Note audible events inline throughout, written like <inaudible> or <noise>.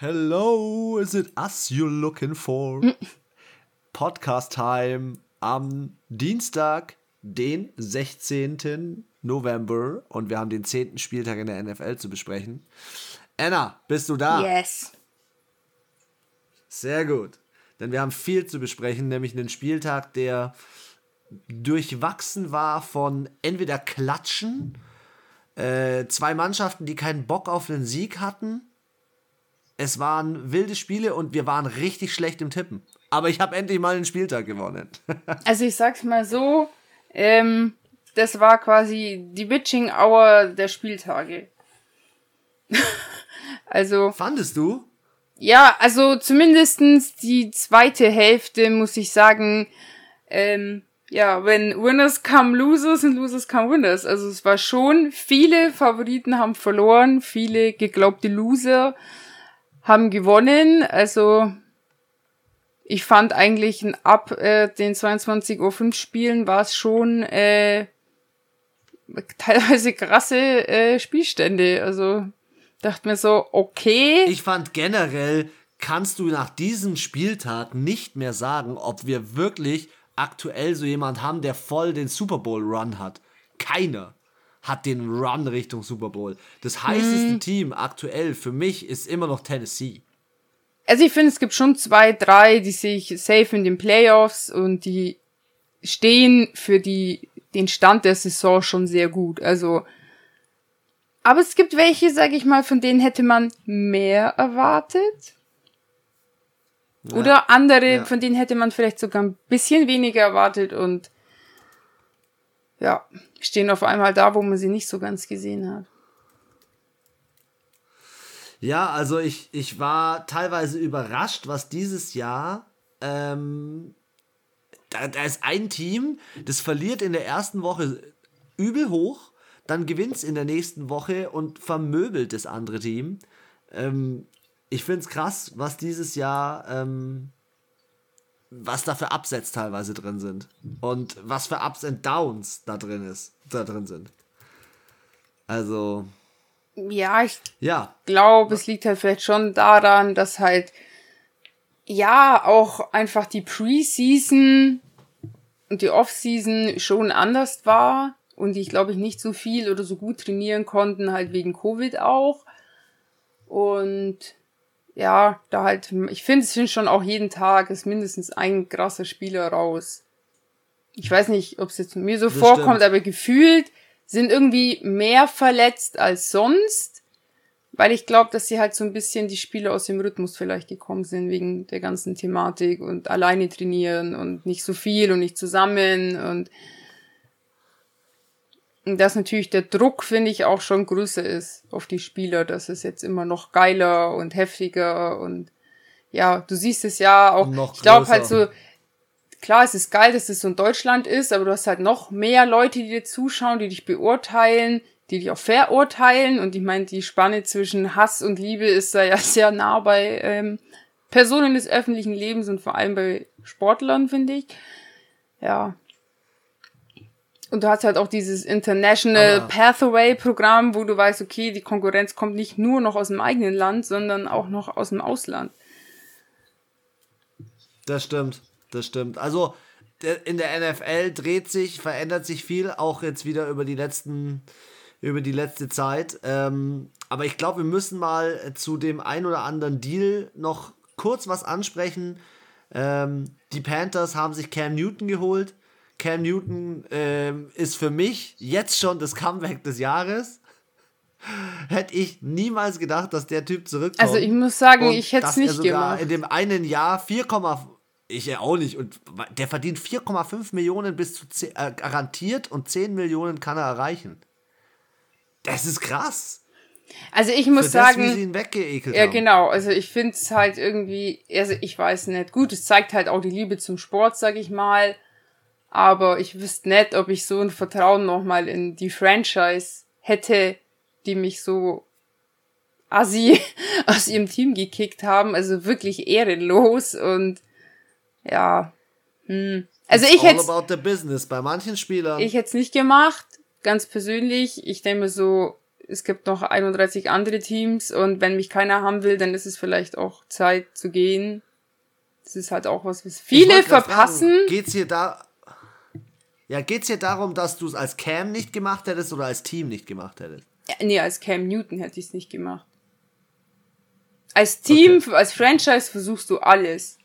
Hello, is it us you're looking for? Podcast Time am Dienstag, den 16. November und wir haben den 10. Spieltag in der NFL zu besprechen. Anna, bist du da? Yes. Sehr gut. Denn wir haben viel zu besprechen, nämlich einen Spieltag, der durchwachsen war von entweder Klatschen, äh, zwei Mannschaften, die keinen Bock auf einen Sieg hatten. Es waren wilde Spiele und wir waren richtig schlecht im Tippen. Aber ich habe endlich mal einen Spieltag gewonnen. <laughs> also ich sag's mal so, ähm, das war quasi die Bitching Hour der Spieltage. <laughs> also. Fandest du? Ja, also zumindestens die zweite Hälfte, muss ich sagen, ähm, ja, wenn Winners come Losers und Losers come Winners. Also es war schon, viele Favoriten haben verloren, viele geglaubte Loser haben gewonnen. Also ich fand eigentlich ab äh, den 22.05 Uhr Spielen war es schon äh, <laughs> teilweise krasse äh, Spielstände. Also dachte mir so, okay. Ich fand generell, kannst du nach diesem Spieltag nicht mehr sagen, ob wir wirklich aktuell so jemand haben, der voll den Super Bowl Run hat. Keiner hat den Run Richtung Super Bowl. Das heißeste hm. Team aktuell für mich ist immer noch Tennessee. Also ich finde, es gibt schon zwei, drei, die sich safe in den Playoffs und die stehen für die, den Stand der Saison schon sehr gut. Also, aber es gibt welche, sage ich mal, von denen hätte man mehr erwartet. Oder andere, ja. von denen hätte man vielleicht sogar ein bisschen weniger erwartet und ja, stehen auf einmal da, wo man sie nicht so ganz gesehen hat. Ja, also ich, ich war teilweise überrascht, was dieses Jahr. Ähm, da, da ist ein Team, das verliert in der ersten Woche übel hoch, dann gewinnt es in der nächsten Woche und vermöbelt das andere Team. Ähm, ich finde es krass, was dieses Jahr, ähm, was da für Upsets teilweise drin sind. Und was für Ups and Downs da drin ist, da drin sind. Also. Ja, ich ja. glaube, es liegt halt vielleicht schon daran, dass halt ja auch einfach die Preseason und die Offseason schon anders war und die, glaube ich, nicht so viel oder so gut trainieren konnten, halt wegen Covid auch. Und ja, da halt, ich finde, es sind schon auch jeden Tag ist mindestens ein krasser Spieler raus. Ich weiß nicht, ob es jetzt mir so das vorkommt, stimmt. aber gefühlt sind irgendwie mehr verletzt als sonst, weil ich glaube, dass sie halt so ein bisschen die Spieler aus dem Rhythmus vielleicht gekommen sind wegen der ganzen Thematik und alleine trainieren und nicht so viel und nicht zusammen und dass natürlich der Druck, finde ich, auch schon größer ist auf die Spieler, dass es jetzt immer noch geiler und heftiger und ja, du siehst es ja auch. ich glaube halt so, klar, es ist geil, dass es so in Deutschland ist, aber du hast halt noch mehr Leute, die dir zuschauen, die dich beurteilen, die dich auch verurteilen. Und ich meine, die Spanne zwischen Hass und Liebe ist da ja <laughs> sehr nah bei ähm, Personen des öffentlichen Lebens und vor allem bei Sportlern, finde ich. Ja, und du hast halt auch dieses International Aber Pathway Programm, wo du weißt, okay, die Konkurrenz kommt nicht nur noch aus dem eigenen Land, sondern auch noch aus dem Ausland. Das stimmt, das stimmt. Also in der NFL dreht sich, verändert sich viel, auch jetzt wieder über die letzten, über die letzte Zeit. Ähm, aber ich glaube, wir müssen mal zu dem ein oder anderen Deal noch kurz was ansprechen. Ähm, die Panthers haben sich Cam Newton geholt Cam Newton ähm, ist für mich jetzt schon das Comeback des Jahres. Hätte ich niemals gedacht, dass der Typ zurückkommt. Also ich muss sagen, ich hätte es nicht er sogar gemacht. In dem einen Jahr 4, ich ja auch nicht. Und der verdient 4,5 Millionen bis zu 10, äh, garantiert und 10 Millionen kann er erreichen. Das ist krass. Also ich muss Für sagen, das, wie sie ihn weggeekelt ja haben. genau, also ich finde es halt irgendwie, also ich weiß nicht, gut, es zeigt halt auch die Liebe zum Sport, sag ich mal. Aber ich wüsste nicht, ob ich so ein Vertrauen nochmal in die Franchise hätte, die mich so assi <laughs> aus ihrem Team gekickt haben. Also wirklich ehrenlos und ja. Hm. Also It's ich hätte. about the business bei manchen Spielern. Ich hätte es nicht gemacht, ganz persönlich. Ich denke mir so, es gibt noch 31 andere Teams und wenn mich keiner haben will, dann ist es vielleicht auch Zeit zu gehen. Das ist halt auch was, was viele verpassen. Fragen, geht's hier da, ja, geht's hier darum, dass du es als Cam nicht gemacht hättest oder als Team nicht gemacht hättest? Ja, nee, als Cam Newton hätte ich es nicht gemacht. Als Team, okay. als Franchise versuchst du alles.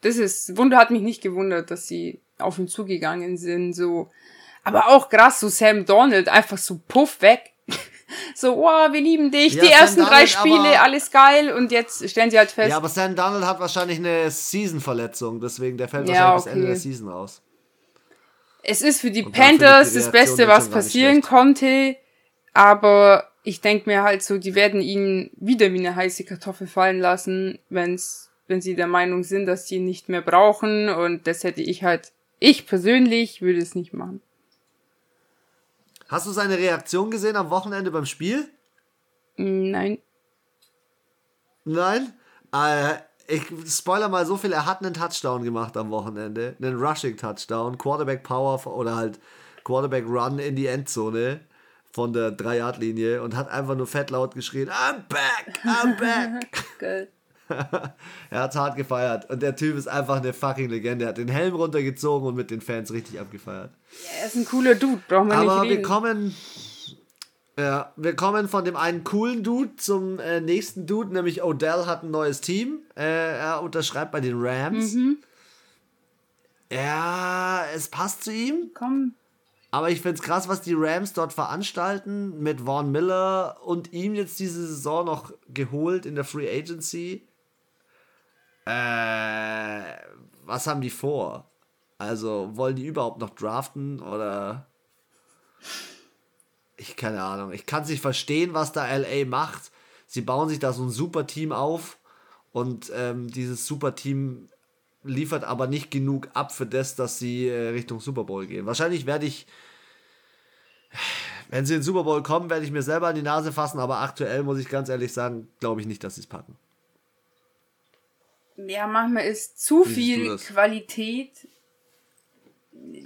Das ist, Wunder hat mich nicht gewundert, dass sie auf ihn zugegangen sind, so. Aber auch krass, so Sam Donald, einfach so puff weg. <laughs> so, oh, wir lieben dich, ja, die Sam ersten Donald, drei Spiele, alles geil, und jetzt stellen sie halt fest. Ja, aber Sam Donald hat wahrscheinlich eine Season-Verletzung, deswegen der fällt ja, wahrscheinlich okay. bis Ende der Season raus. Es ist für die und Panthers die das Beste, was passieren konnte, aber ich denke mir halt so, die werden ihn wieder wie eine heiße Kartoffel fallen lassen, wenn's, wenn sie der Meinung sind, dass sie ihn nicht mehr brauchen. Und das hätte ich halt, ich persönlich würde es nicht machen. Hast du seine Reaktion gesehen am Wochenende beim Spiel? Nein. Nein? Äh, ich spoiler mal so viel, er hat einen Touchdown gemacht am Wochenende. Einen Rushing Touchdown, Quarterback Power oder halt Quarterback Run in die Endzone von der 3-Yard-Linie und hat einfach nur fett laut geschrien, I'm back, I'm <laughs> back. <laughs> Er hat's hart gefeiert und der Typ ist einfach eine fucking Legende. Er hat den Helm runtergezogen und mit den Fans richtig abgefeiert. Ja, er ist ein cooler Dude, brauchen wir Aber nicht reden. wir kommen ja, wir kommen von dem einen coolen Dude zum äh, nächsten Dude, nämlich Odell hat ein neues Team. Äh, er unterschreibt bei den Rams. Mhm. Ja, es passt zu ihm. Komm, aber ich finde es krass, was die Rams dort veranstalten. Mit Vaughn Miller und ihm jetzt diese Saison noch geholt in der Free Agency. Äh, was haben die vor? Also, wollen die überhaupt noch draften oder. Ich keine Ahnung. Ich kann es nicht verstehen, was da LA macht. Sie bauen sich da so ein super Team auf und ähm, dieses super Team liefert aber nicht genug ab für das, dass sie äh, Richtung Super Bowl gehen. Wahrscheinlich werde ich, wenn sie in den Super Bowl kommen, werde ich mir selber an die Nase fassen, aber aktuell muss ich ganz ehrlich sagen, glaube ich nicht, dass sie es packen. Ja, manchmal ist zu viel Qualität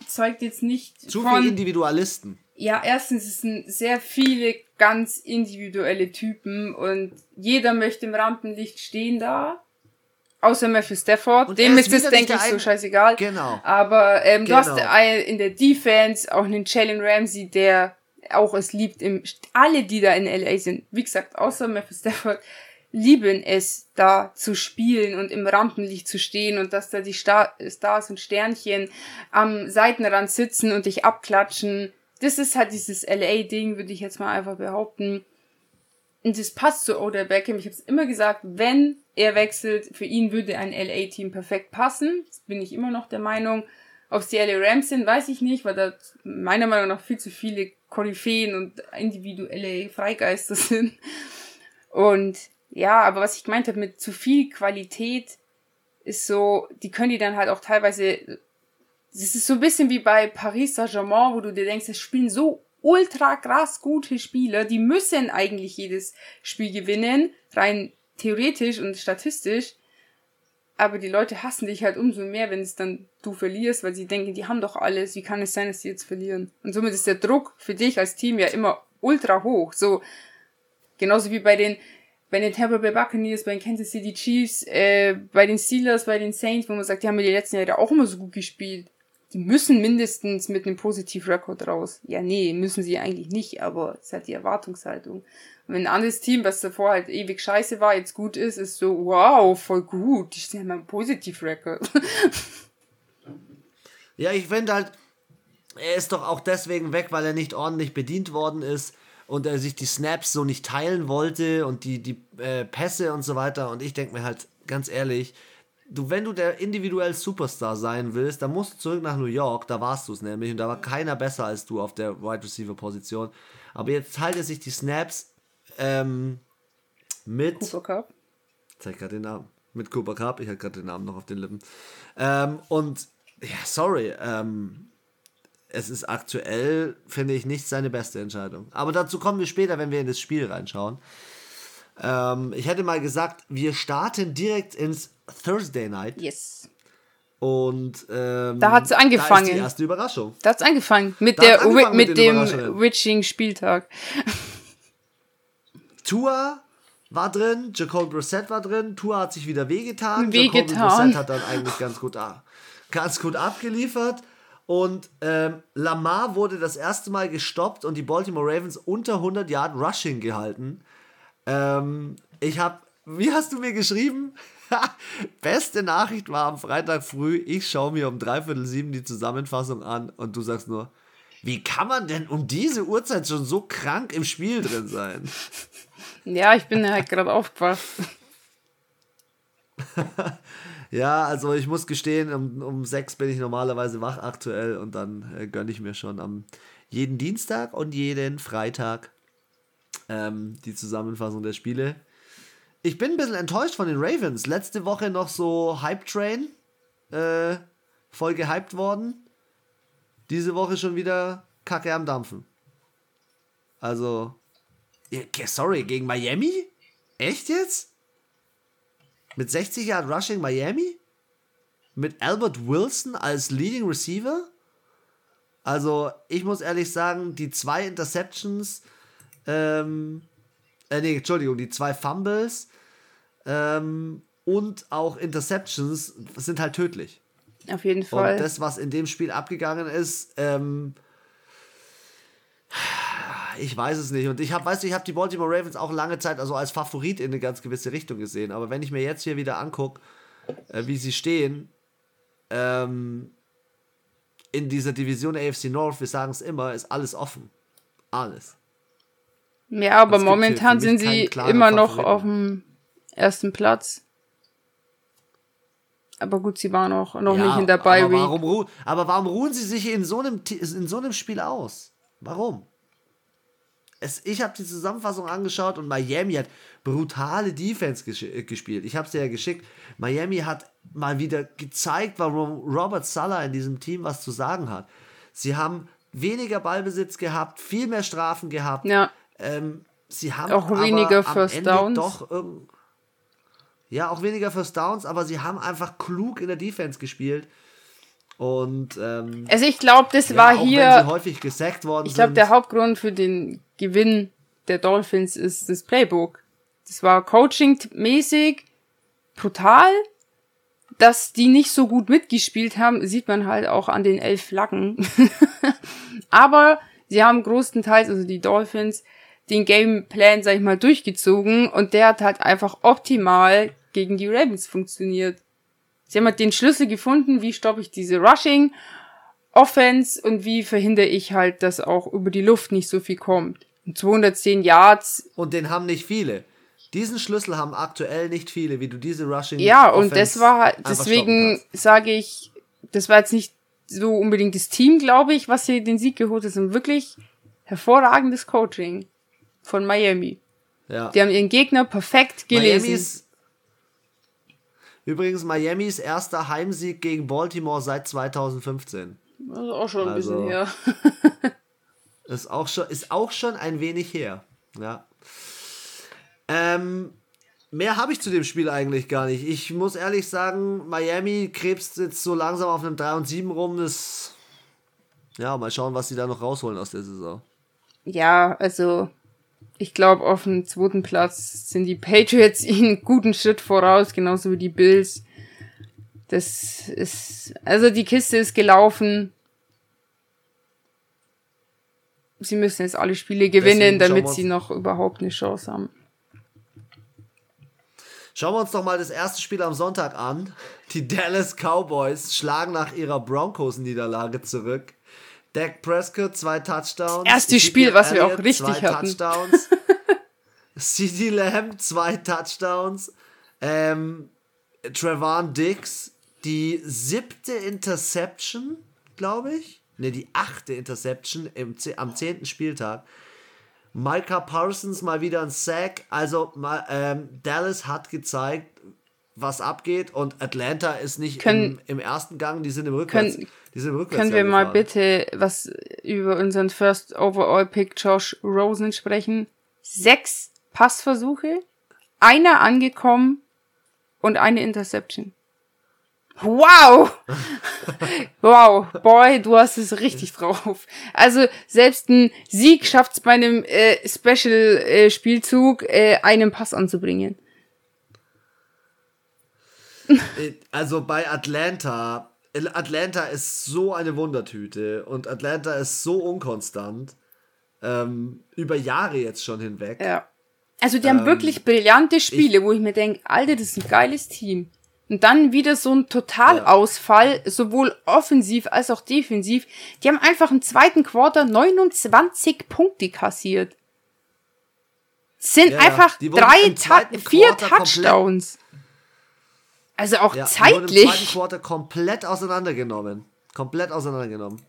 zeugt jetzt nicht zu von, viel Individualisten. Ja, erstens es sind sehr viele ganz individuelle Typen und jeder möchte im Rampenlicht stehen da. Außer Matthew Stafford. Und Dem ist es, denke ich, so scheißegal. Genau. Aber ähm, genau. du hast genau. in der Defense auch einen Jalen Ramsey, der auch es liebt, im, alle, die da in LA sind, wie gesagt, außer Matthew Stafford, lieben es, da zu spielen und im Rampenlicht zu stehen und dass da die Star Stars und Sternchen am Seitenrand sitzen und dich abklatschen. Das ist halt dieses LA-Ding, würde ich jetzt mal einfach behaupten. Und das passt zu Odell Beckham. Ich habe es immer gesagt, wenn er wechselt, für ihn würde ein LA-Team perfekt passen. Das bin ich immer noch der Meinung. Ob es die LA Rams sind, weiß ich nicht, weil da meiner Meinung nach viel zu viele Koryphäen und individuelle Freigeister sind. Und ja, aber was ich gemeint habe mit zu viel Qualität, ist so, die können die dann halt auch teilweise, es ist so ein bisschen wie bei Paris Saint-Germain, wo du dir denkst, es spielen so ultra krass gute Spieler, die müssen eigentlich jedes Spiel gewinnen, rein theoretisch und statistisch. Aber die Leute hassen dich halt umso mehr, wenn es dann du verlierst, weil sie denken, die haben doch alles, wie kann es sein, dass sie jetzt verlieren? Und somit ist der Druck für dich als Team ja immer ultra hoch. So, genauso wie bei den, bei den Tampa Bay Buccaneers, bei den Kansas City Chiefs, äh, bei den Steelers, bei den Saints, wo man sagt, die haben ja die letzten Jahre auch immer so gut gespielt die müssen mindestens mit einem Positiv-Rekord raus. Ja, nee, müssen sie eigentlich nicht, aber es ist halt die Erwartungshaltung. Und wenn ein anderes Team, was davor halt ewig scheiße war, jetzt gut ist, ist so, wow, voll gut, die sind ja ein Positiv-Rekord. <laughs> ja, ich finde halt, er ist doch auch deswegen weg, weil er nicht ordentlich bedient worden ist und er sich die Snaps so nicht teilen wollte und die, die äh, Pässe und so weiter. Und ich denke mir halt, ganz ehrlich, du, wenn du der individuell Superstar sein willst, dann musst du zurück nach New York, da warst du es nämlich und da war keiner besser als du auf der Wide Receiver Position. Aber jetzt teilt er sich die Snaps ähm, mit. Cooper Cup. Zeig gerade den Namen. Mit Cooper Cup, ich hatte gerade den Namen noch auf den Lippen. Ähm, und ja, sorry, ähm, es ist aktuell, finde ich, nicht seine beste Entscheidung. Aber dazu kommen wir später, wenn wir in das Spiel reinschauen. Ähm, ich hätte mal gesagt, wir starten direkt ins Thursday Night. Yes. Und ähm, da hat es angefangen. Da ist die erste Überraschung. Da hat es angefangen mit, der, angefangen mit, mit dem Witching-Spieltag. Tua war drin, Jacob Brissett war drin, Tua hat sich wieder wehgetan. wehgetan. Jacob Brissett hat dann eigentlich ganz gut, ganz gut abgeliefert. Und ähm, Lamar wurde das erste Mal gestoppt und die Baltimore Ravens unter 100 Yard Rushing gehalten. Ähm, ich habe, wie hast du mir geschrieben? <laughs> Beste Nachricht war am Freitag früh, ich schaue mir um dreiviertel sieben die Zusammenfassung an und du sagst nur, wie kann man denn um diese Uhrzeit schon so krank im Spiel drin sein? <laughs> Ja, ich bin halt gerade aufgewacht. <laughs> ja, also ich muss gestehen, um, um sechs bin ich normalerweise wach aktuell und dann äh, gönne ich mir schon am jeden Dienstag und jeden Freitag ähm, die Zusammenfassung der Spiele. Ich bin ein bisschen enttäuscht von den Ravens. Letzte Woche noch so Hype Train äh, voll gehypt worden. Diese Woche schon wieder Kacke am Dampfen. Also, sorry, gegen Miami? Echt jetzt? Mit 60 Yard Rushing Miami? Mit Albert Wilson als Leading Receiver? Also, ich muss ehrlich sagen, die zwei Interceptions, ähm, äh, nee, Entschuldigung, die zwei Fumbles ähm, und auch Interceptions sind halt tödlich. Auf jeden Fall. Und das, was in dem Spiel abgegangen ist, ähm, ich weiß es nicht. Und ich habe, weißt du, ich habe die Baltimore Ravens auch lange Zeit also als Favorit in eine ganz gewisse Richtung gesehen. Aber wenn ich mir jetzt hier wieder angucke, äh, wie sie stehen, ähm, in dieser Division AFC North, wir sagen es immer, ist alles offen. Alles. Ja, aber momentan sind sie immer noch auf dem ersten Platz. Aber gut, sie waren auch noch ja, nicht in der Bye Week. Aber warum, aber warum ruhen sie sich in so einem, in so einem Spiel aus? Warum? Es, ich habe die Zusammenfassung angeschaut und Miami hat brutale Defense ges äh, gespielt. Ich habe es dir ja geschickt. Miami hat mal wieder gezeigt, warum Robert Sala in diesem Team was zu sagen hat. Sie haben weniger Ballbesitz gehabt, viel mehr Strafen gehabt. Ja. Ähm, sie haben auch weniger First Downs. Doch ja, auch weniger First Downs, aber sie haben einfach klug in der Defense gespielt. Und ähm, also ich glaube, das ja, war hier. Häufig gesackt worden ich glaube, der Hauptgrund für den Gewinn der Dolphins ist das Playbook. Das war coaching-mäßig brutal. Dass die nicht so gut mitgespielt haben, sieht man halt auch an den elf Flaggen. <laughs> Aber sie haben größtenteils, also die Dolphins, den Gameplan, sag ich mal, durchgezogen und der hat halt einfach optimal gegen die Ravens funktioniert. Sie haben halt den Schlüssel gefunden, wie stoppe ich diese Rushing Offense und wie verhindere ich halt, dass auch über die Luft nicht so viel kommt. Und 210 Yards. Und den haben nicht viele. Diesen Schlüssel haben aktuell nicht viele, wie du diese Rushing Ja, Offense und das war halt, deswegen sage ich, das war jetzt nicht so unbedingt das Team, glaube ich, was hier den Sieg geholt hat, sondern wirklich hervorragendes Coaching von Miami. Ja. Die haben ihren Gegner perfekt gelesen. Miamis Übrigens Miamis erster Heimsieg gegen Baltimore seit 2015. Das ist auch schon ein also, bisschen her. <laughs> ist, auch schon, ist auch schon ein wenig her. Ja. Ähm, mehr habe ich zu dem Spiel eigentlich gar nicht. Ich muss ehrlich sagen, Miami krebst jetzt so langsam auf einem 3 und 7 rum. Das, ja, mal schauen, was sie da noch rausholen aus der Saison. Ja, also ich glaube, auf dem zweiten Platz sind die Patriots <laughs> ihnen guten Schritt voraus, genauso wie die Bills. Das ist, also die Kiste ist gelaufen. Sie müssen jetzt alle Spiele gewinnen, damit sie noch überhaupt eine Chance haben. Schauen wir uns doch mal das erste Spiel am Sonntag an. Die Dallas Cowboys schlagen nach ihrer Broncos-Niederlage zurück. Dak Prescott, zwei Touchdowns. Erste Spiel, was wir auch richtig zwei hatten. Touchdowns. <laughs> CeeDee Lamb, zwei Touchdowns. Ähm, Trevon Dix, die siebte Interception, glaube ich. Ne, die achte Interception im, am zehnten Spieltag. Micah Parsons mal wieder ein Sack. Also mal, ähm, Dallas hat gezeigt, was abgeht und Atlanta ist nicht können, im, im, ersten Gang, die sind im Rückwärts. Können, die sind im Rückwärts können wir mal bitte was über unseren First Overall Pick Josh Rosen sprechen? Sechs Passversuche, einer angekommen und eine Interception. Wow! <laughs> wow, boy, du hast es richtig drauf. Also selbst ein Sieg schafft es bei einem äh, Special-Spielzug, äh, einen Pass anzubringen. Äh, also bei Atlanta, Atlanta ist so eine Wundertüte und Atlanta ist so unkonstant. Ähm, über Jahre jetzt schon hinweg. Ja. Also die haben ähm, wirklich brillante Spiele, ich, wo ich mir denke, Alter, das ist ein geiles Team. Und dann wieder so ein Totalausfall, ja. sowohl offensiv als auch defensiv. Die haben einfach im zweiten Quarter 29 Punkte kassiert. Sind ja, einfach drei, Ta vier Quarter Touchdowns. Also auch ja, zeitlich. Im zweiten Quarter komplett auseinandergenommen. Komplett auseinandergenommen.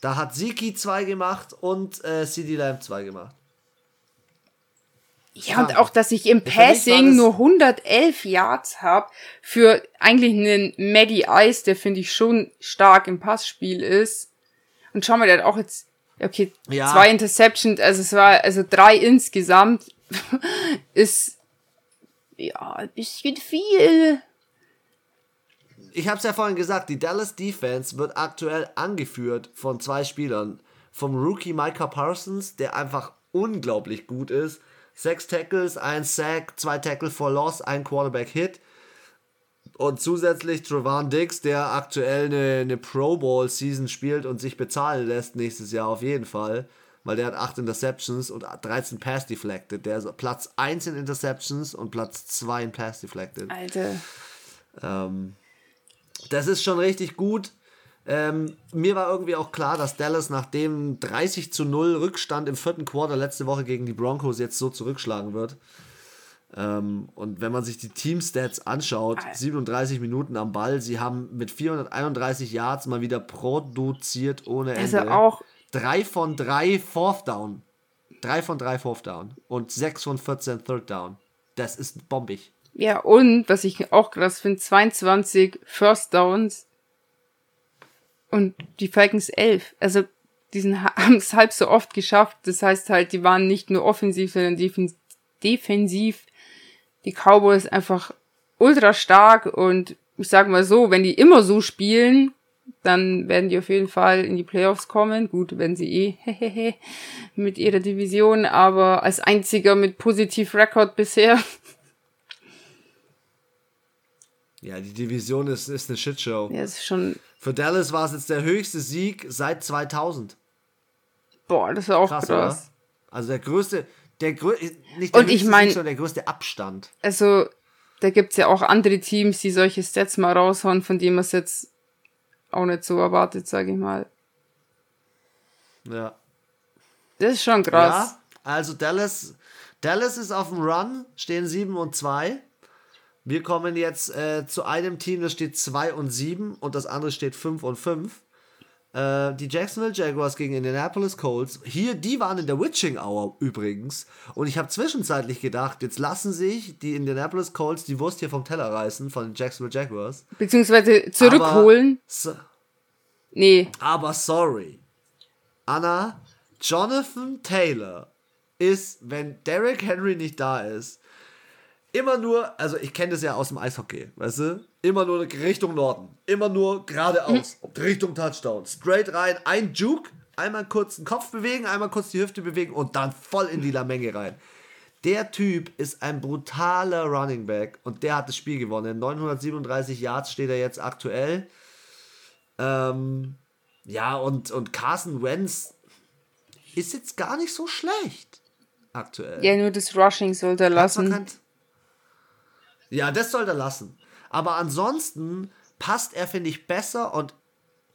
Da hat Siki zwei gemacht und äh, CD Lamb zwei gemacht. Ja, und auch, dass ich im Passing nur 111 Yards habe für eigentlich einen Maddie Ice, der finde ich schon stark im Passspiel ist. Und schau mal, der hat auch jetzt, okay, ja. zwei Interceptions, also es war, also drei insgesamt, <laughs> ist, ja, ein bisschen viel. Ich habe es ja vorhin gesagt, die Dallas Defense wird aktuell angeführt von zwei Spielern. Vom Rookie Micah Parsons, der einfach unglaublich gut ist, Sechs Tackles, ein Sack, zwei Tackle for Loss, ein Quarterback-Hit. Und zusätzlich Trevon Diggs, der aktuell eine, eine Pro Bowl-Season spielt und sich bezahlen lässt nächstes Jahr auf jeden Fall. Weil der hat 8 Interceptions und 13 Pass Deflected. Der ist Platz 1 in Interceptions und Platz 2 in Pass Deflected. Alter. Ähm, das ist schon richtig gut. Ähm, mir war irgendwie auch klar, dass Dallas nach dem 30 zu 0 Rückstand im vierten Quarter letzte Woche gegen die Broncos jetzt so zurückschlagen wird. Ähm, und wenn man sich die Team-Stats anschaut, 37 Minuten am Ball, sie haben mit 431 Yards mal wieder produziert ohne Ende. Also auch. Drei von drei Fourth Down. Drei von drei Fourth Down. Und sechs von 14 Third Down. Das ist bombig. Ja, und was ich auch krass finde, 22 First Downs und die Falcons elf. Also die <laughs> haben es halb so oft geschafft. Das heißt halt, die waren nicht nur offensiv, sondern defensiv. Die Cowboys einfach ultra stark und ich sag mal so, wenn die immer so spielen, dann werden die auf jeden Fall in die Playoffs kommen. Gut, wenn sie eh <laughs> mit ihrer Division, aber als einziger mit positiv Rekord bisher. Ja, die Division ist, ist eine Shitshow. Ja, ist schon für Dallas war es jetzt der höchste Sieg seit 2000. Boah, das ist auch krass. krass. Also der größte, der grö nicht der Und ich mein, Sieg, sondern der größte Abstand. Also, da gibt es ja auch andere Teams, die solche Stats mal raushauen, von denen man es jetzt auch nicht so erwartet, sage ich mal. Ja. Das ist schon krass. Ja, also Dallas, Dallas ist auf dem Run, stehen 7 und 2. Wir kommen jetzt äh, zu einem Team, das steht 2 und 7 und das andere steht 5 und 5. Äh, die Jacksonville Jaguars gegen Indianapolis Colts. Hier, die waren in der Witching Hour übrigens. Und ich habe zwischenzeitlich gedacht, jetzt lassen sich die Indianapolis Colts die Wurst hier vom Teller reißen von den Jacksonville Jaguars. Beziehungsweise zurückholen. Aber, so, nee. Aber sorry. Anna, Jonathan Taylor ist, wenn Derrick Henry nicht da ist, immer nur, also ich kenne das ja aus dem Eishockey, weißt du? Immer nur Richtung Norden. Immer nur geradeaus. Mhm. Richtung Touchdown. Straight rein, ein Juke, einmal kurz den Kopf bewegen, einmal kurz die Hüfte bewegen und dann voll in die Lamenge rein. Der Typ ist ein brutaler Running Back und der hat das Spiel gewonnen. 937 Yards steht er jetzt aktuell. Ähm, ja, und, und Carson Wentz ist jetzt gar nicht so schlecht aktuell. Ja, nur das Rushing sollte er lassen. Ja, das soll er lassen. Aber ansonsten passt er, finde ich, besser und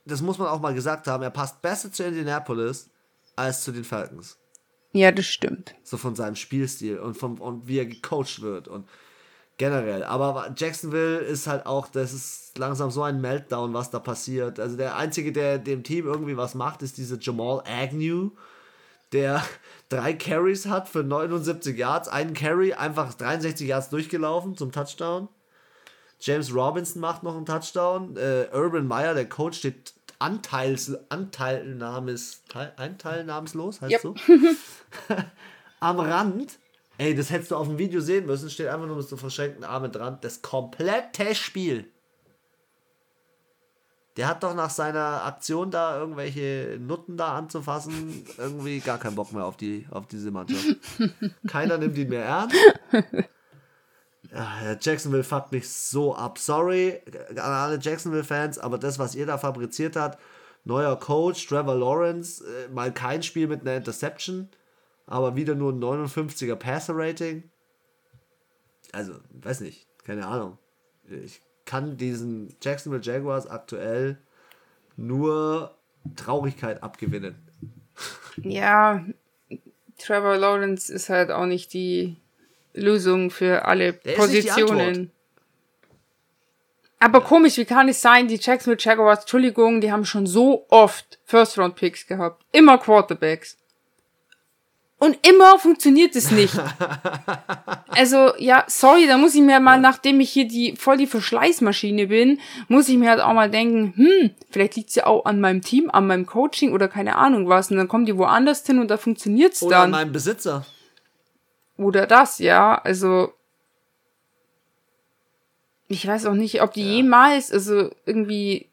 das muss man auch mal gesagt haben, er passt besser zu Indianapolis als zu den Falcons. Ja, das stimmt. So von seinem Spielstil und, vom, und wie er gecoacht wird und generell. Aber Jacksonville ist halt auch, das ist langsam so ein Meltdown, was da passiert. Also der Einzige, der dem Team irgendwie was macht, ist dieser Jamal Agnew der <laughs> drei Carries hat für 79 Yards. Einen Carry, einfach 63 Yards durchgelaufen zum Touchdown. James Robinson macht noch einen Touchdown. Äh, Urban Meyer, der Coach, steht Anteils, Anteilnahmes, Anteilnahmslos, heißt yep. so? <laughs> Am Rand. Ey, das hättest du auf dem Video sehen müssen. Steht einfach nur mit so verschränkten Armen dran. Das komplette Spiel. Der hat doch nach seiner Aktion da irgendwelche Nutten da anzufassen, irgendwie gar keinen Bock mehr auf, die, auf diese Mannschaft. <laughs> Keiner nimmt ihn mehr ernst. <laughs> Ja, Jacksonville fuckt mich so ab. Sorry an alle Jacksonville-Fans, aber das, was ihr da fabriziert habt, neuer Coach, Trevor Lawrence, äh, mal kein Spiel mit einer Interception, aber wieder nur ein 59er Passer-Rating. Also, weiß nicht, keine Ahnung. Ich kann diesen Jacksonville Jaguars aktuell nur Traurigkeit abgewinnen. <laughs> Ja, Trevor Lawrence ist halt auch nicht die Lösung für alle Der Positionen. Aber komisch, wie kann es sein, die Jacksonville Jaguars, Entschuldigung, die haben schon so oft First-Round-Picks gehabt. Immer Quarterbacks. Und immer funktioniert es nicht. <laughs> also, ja, sorry, da muss ich mir mal, nachdem ich hier die voll die Verschleißmaschine bin, muss ich mir halt auch mal denken, hm, vielleicht liegt's ja auch an meinem Team, an meinem Coaching oder keine Ahnung was. Und dann kommen die woanders hin und da funktioniert's oder dann. Oder an meinem Besitzer. Oder das, ja. Also, ich weiß auch nicht, ob die ja. jemals, also irgendwie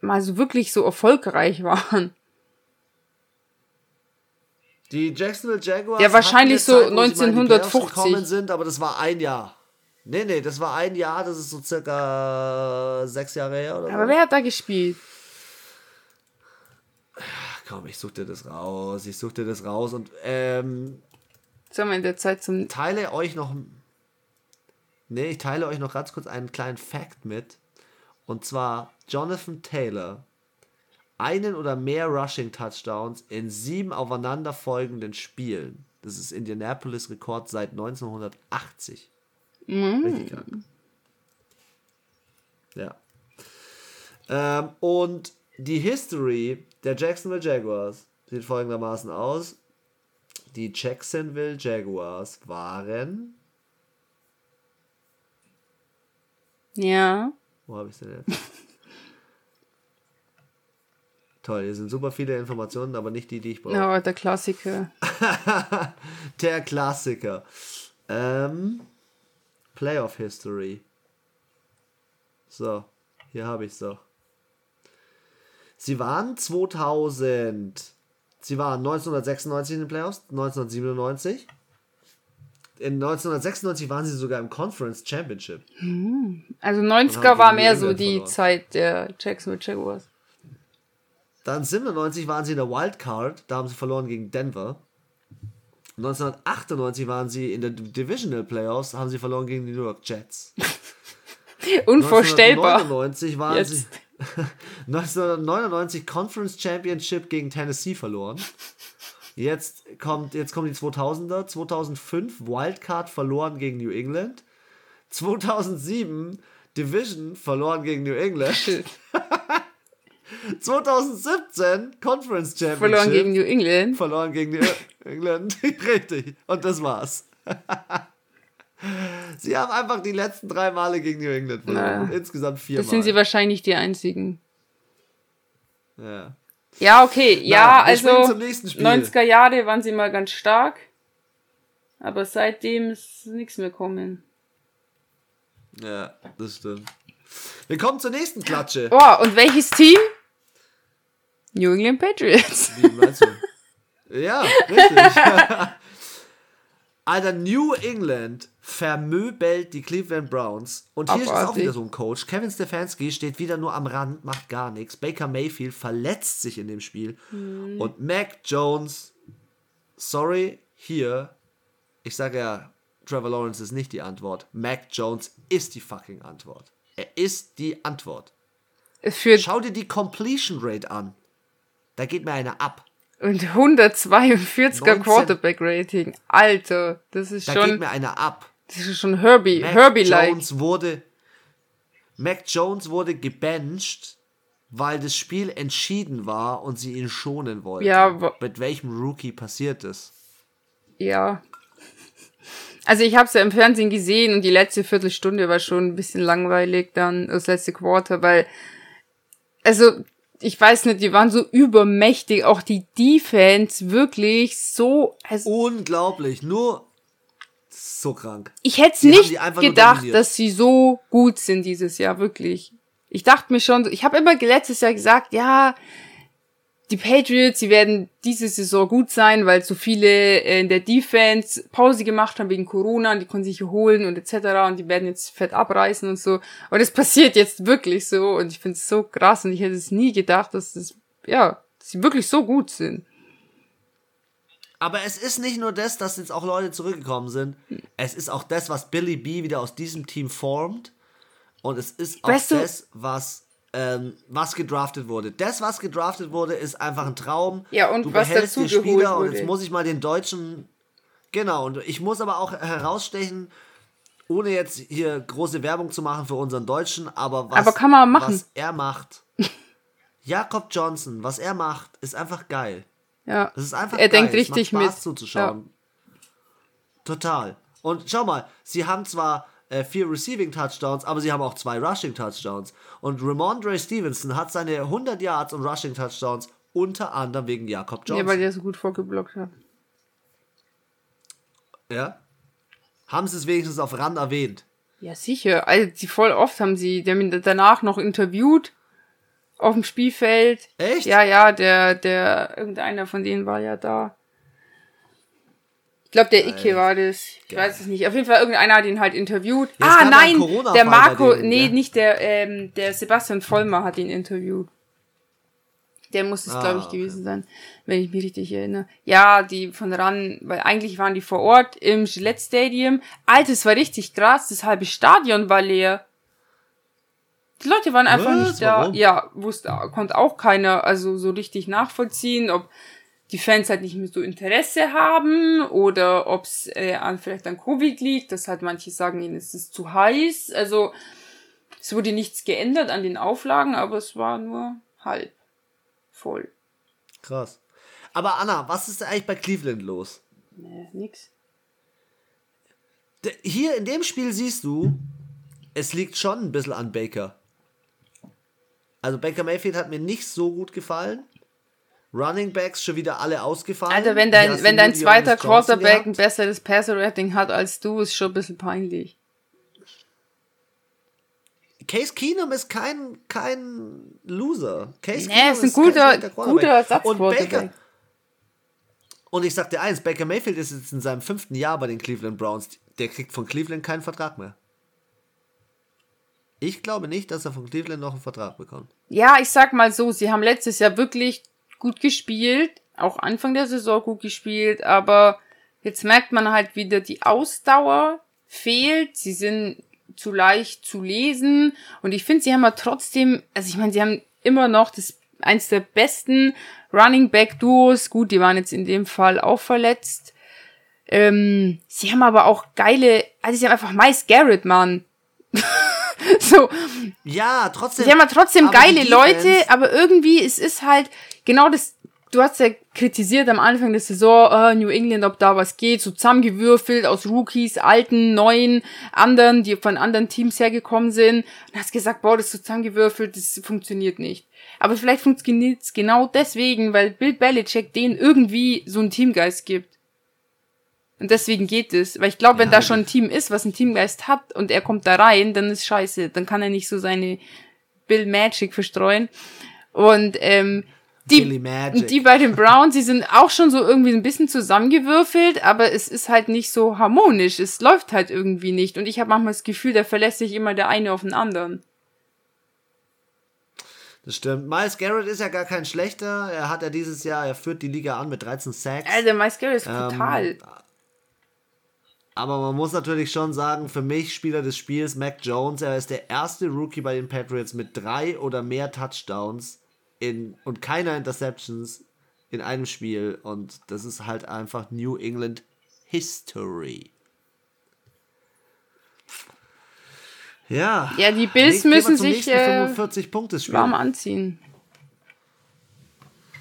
mal so wirklich so erfolgreich <laughs> waren. Die Jacksonville Jaguars. Ja, wahrscheinlich so Zeit, 1950. sind, aber das war ein Jahr. Nee, nee, das war ein Jahr, das ist so circa sechs Jahre her oder Aber so. wer hat da gespielt? Komm, ich such dir das raus. Ich such dir das raus und ähm. Sollen wir in der Zeit zum. Teile euch noch. Nee, ich teile euch noch ganz kurz einen kleinen Fact mit. Und zwar Jonathan Taylor einen oder mehr Rushing Touchdowns in sieben aufeinanderfolgenden Spielen. Das ist Indianapolis Rekord seit 1980. Mhm. Richtig krank. Ja. Ähm, und die History der Jacksonville Jaguars sieht folgendermaßen aus. Die Jacksonville Jaguars waren. Ja. Wo habe ich denn jetzt? <laughs> Toll, hier sind super viele Informationen, aber nicht die, die ich brauche. Ja, der Klassiker. <laughs> der Klassiker. Ähm, Playoff History. So, hier habe ich es doch. Sie waren 2000. Sie waren 1996 in den Playoffs, 1997. In 1996 waren sie sogar im Conference Championship. Hm. Also 90er war mehr so die verloren. Zeit der Jacksonville Jaguars. Dann 97 waren sie in der Wildcard, da haben sie verloren gegen Denver. 1998 waren sie in der Divisional Playoffs, haben sie verloren gegen die New York Jets. <laughs> Unvorstellbar. 1999 waren Jetzt. sie 1999 Conference Championship gegen Tennessee verloren. Jetzt kommt jetzt kommen die 2000er, 2005 Wildcard verloren gegen New England. 2007 Division verloren gegen New England. 2017 <laughs> Conference Championship. Verloren gegen New England. Verloren gegen New England. <laughs> Richtig. Und das war's. <laughs> <laughs> sie haben einfach die letzten drei Male gegen New England verloren. Naja. Insgesamt vier Das sind sie wahrscheinlich die einzigen. Ja. Ja, okay. Ja, also 90er Jahre waren sie mal ganz stark. Aber seitdem ist nichts mehr kommen. Ja, das stimmt. Wir kommen zur nächsten Klatsche. Oh, und welches Team? New England Patriots. Wie meinst du? <laughs> Ja, richtig. <laughs> Alter, New England vermöbelt die Cleveland Browns. Und hier Abartig. ist auch wieder so ein Coach. Kevin Stefanski steht wieder nur am Rand, macht gar nichts. Baker Mayfield verletzt sich in dem Spiel. Hm. Und Mac Jones, sorry, hier, ich sage ja, Trevor Lawrence ist nicht die Antwort. Mac Jones ist die fucking Antwort. Er ist die Antwort. Schau dir die Completion Rate an. Da geht mir einer ab. Und 142er Quarterback-Rating. Alter, das ist da schon. Da geht mir einer ab. Das ist schon Herbie, Mac Herbie-like. Jones wurde, Mac Jones wurde gebencht, weil das Spiel entschieden war und sie ihn schonen wollten. Ja, Mit welchem Rookie passiert das? Ja. Also ich habe es ja im Fernsehen gesehen und die letzte Viertelstunde war schon ein bisschen langweilig dann, das letzte Quarter, weil also ich weiß nicht, die waren so übermächtig, auch die Defense wirklich so. Also Unglaublich, nur so krank. Ich hätte nicht gedacht, dass sie so gut sind dieses Jahr, wirklich. Ich dachte mir schon, ich habe immer letztes Jahr gesagt, ja, die Patriots, sie werden diese Saison gut sein, weil so viele in der Defense Pause gemacht haben wegen Corona und die konnten sich holen und etc. und die werden jetzt fett abreißen und so. Und es passiert jetzt wirklich so und ich finde es so krass und ich hätte es nie gedacht, dass das, ja, dass sie wirklich so gut sind. Aber es ist nicht nur das, dass jetzt auch Leute zurückgekommen sind. Es ist auch das, was Billy B wieder aus diesem Team formt. Und es ist auch weißt das, was ähm, was gedraftet wurde. Das, was gedraftet wurde, ist einfach ein Traum. Ja, und du was dazu die Spieler und jetzt muss ich mal den deutschen. Genau, und ich muss aber auch herausstechen, ohne jetzt hier große Werbung zu machen für unseren Deutschen, aber was, aber kann man machen. was er macht. <laughs> Jakob Johnson, was er macht, ist einfach geil. Ja. Das ist einfach er geil. denkt richtig es macht Spaß mit. zuzuschauen. Ja. Total. Und schau mal, sie haben zwar äh, vier Receiving Touchdowns, aber sie haben auch zwei Rushing Touchdowns. Und Ramondre Stevenson hat seine 100 Yards und Rushing Touchdowns unter anderem wegen Jakob Johnson. Ja, weil der so gut vorgeblockt hat. Ja? Haben sie es wenigstens auf Rand erwähnt? Ja, sicher. Also, die voll oft haben sie, die haben danach noch interviewt auf dem Spielfeld. Echt? Ja, ja, der, der, irgendeiner von denen war ja da. Ich glaube, der Icke war das. Ich Geil. weiß es nicht. Auf jeden Fall, irgendeiner hat ihn halt interviewt. Jetzt ah, nein, der Marco, denen, nee, ja? nicht der, ähm, der Sebastian Vollmer hat ihn interviewt. Der muss es, ah, glaube ich, okay. gewesen sein, wenn ich mich richtig erinnere. Ja, die von ran, weil eigentlich waren die vor Ort im Gillette Stadium. Alter, es war richtig krass, das halbe Stadion war leer. Die Leute waren einfach Was? nicht da. Warum? Ja, wusste, konnte auch keiner, also so richtig nachvollziehen, ob die Fans halt nicht mehr so Interesse haben oder ob es äh, an, vielleicht an Covid liegt, dass halt manche sagen, ihnen ist es zu heiß. Also es wurde nichts geändert an den Auflagen, aber es war nur halb voll. Krass. Aber Anna, was ist eigentlich bei Cleveland los? Nee, nix. Hier in dem Spiel siehst du, es liegt schon ein bisschen an Baker. Also Baker Mayfield hat mir nicht so gut gefallen. Running Backs schon wieder alle ausgefallen. Also wenn dein, wenn dein zweiter Quarterback ein besseres Passer-Rating hat als du, ist schon ein bisschen peinlich. Case Keenum ist kein, kein Loser. Case nee, Keenum ist ein guter, guter Ersatz und Baker, und ich sag dir eins, Baker Mayfield ist jetzt in seinem fünften Jahr bei den Cleveland Browns. Der kriegt von Cleveland keinen Vertrag mehr. Ich glaube nicht, dass er von Cleveland noch einen Vertrag bekommt. Ja, ich sag mal so, sie haben letztes Jahr wirklich gut gespielt, auch Anfang der Saison gut gespielt, aber jetzt merkt man halt wieder, die Ausdauer fehlt, sie sind zu leicht zu lesen und ich finde, sie haben ja trotzdem, also ich meine, sie haben immer noch das eins der besten Running Back Duos, gut, die waren jetzt in dem Fall auch verletzt. Ähm, sie haben aber auch geile, also sie haben einfach Miles Garrett, Mann. <laughs> so. Ja, trotzdem. Sie haben ja trotzdem geile Leute, aber irgendwie, es ist halt, genau das, du hast ja kritisiert am Anfang der Saison, uh, New England, ob da was geht, so zusammengewürfelt aus Rookies, alten, neuen, anderen, die von anderen Teams hergekommen sind. Und hast gesagt, boah, das ist so zusammengewürfelt, das funktioniert nicht. Aber vielleicht funktioniert es genau deswegen, weil Bill Belichick denen irgendwie so einen Teamgeist gibt. Und deswegen geht es. Weil ich glaube, wenn ja, da schon ein Team ist, was einen Teamgeist hat und er kommt da rein, dann ist scheiße. Dann kann er nicht so seine Bill Magic verstreuen. Und ähm, die, die bei den Browns, die sind auch schon so irgendwie ein bisschen zusammengewürfelt, aber es ist halt nicht so harmonisch. Es läuft halt irgendwie nicht. Und ich habe manchmal das Gefühl, da verlässt sich immer der eine auf den anderen. Das stimmt. Miles Garrett ist ja gar kein schlechter. Er hat ja dieses Jahr, er führt die Liga an mit 13 Sacks. Also Miles Garrett ist brutal. Ähm, aber man muss natürlich schon sagen, für mich Spieler des Spiels Mac Jones, er ist der erste Rookie bei den Patriots mit drei oder mehr Touchdowns in, und keiner Interceptions in einem Spiel. Und das ist halt einfach New England History. Ja. Ja, die Bills müssen sich äh, 45 Punkte warm anziehen.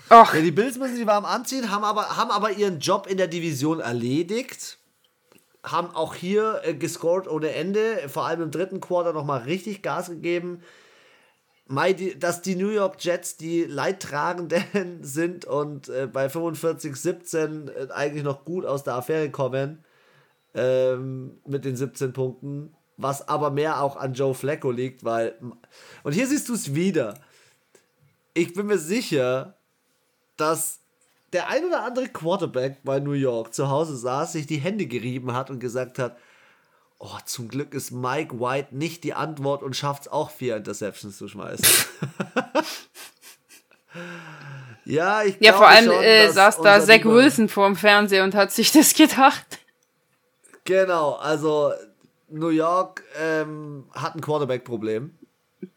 Och. Ja, die Bills müssen sich warm anziehen, haben aber, haben aber ihren Job in der Division erledigt. Haben auch hier äh, gescored ohne Ende. Vor allem im dritten Quarter nochmal richtig Gas gegeben dass die New York Jets die Leidtragenden <laughs> sind und äh, bei 45-17 äh, eigentlich noch gut aus der Affäre kommen ähm, mit den 17 Punkten. was aber mehr auch an Joe Flacco liegt, weil. Und hier siehst du es wieder. Ich bin mir sicher, dass der ein oder andere Quarterback bei New York zu Hause saß, sich die Hände gerieben hat und gesagt hat, oh, zum Glück ist Mike White nicht die Antwort und schafft es auch vier Interceptions zu schmeißen. <laughs> ja, ich Ja, vor allem schon, äh, saß da Zach Wilson vorm Fernseher und hat sich das gedacht. Genau, also New York ähm, hat ein Quarterback-Problem.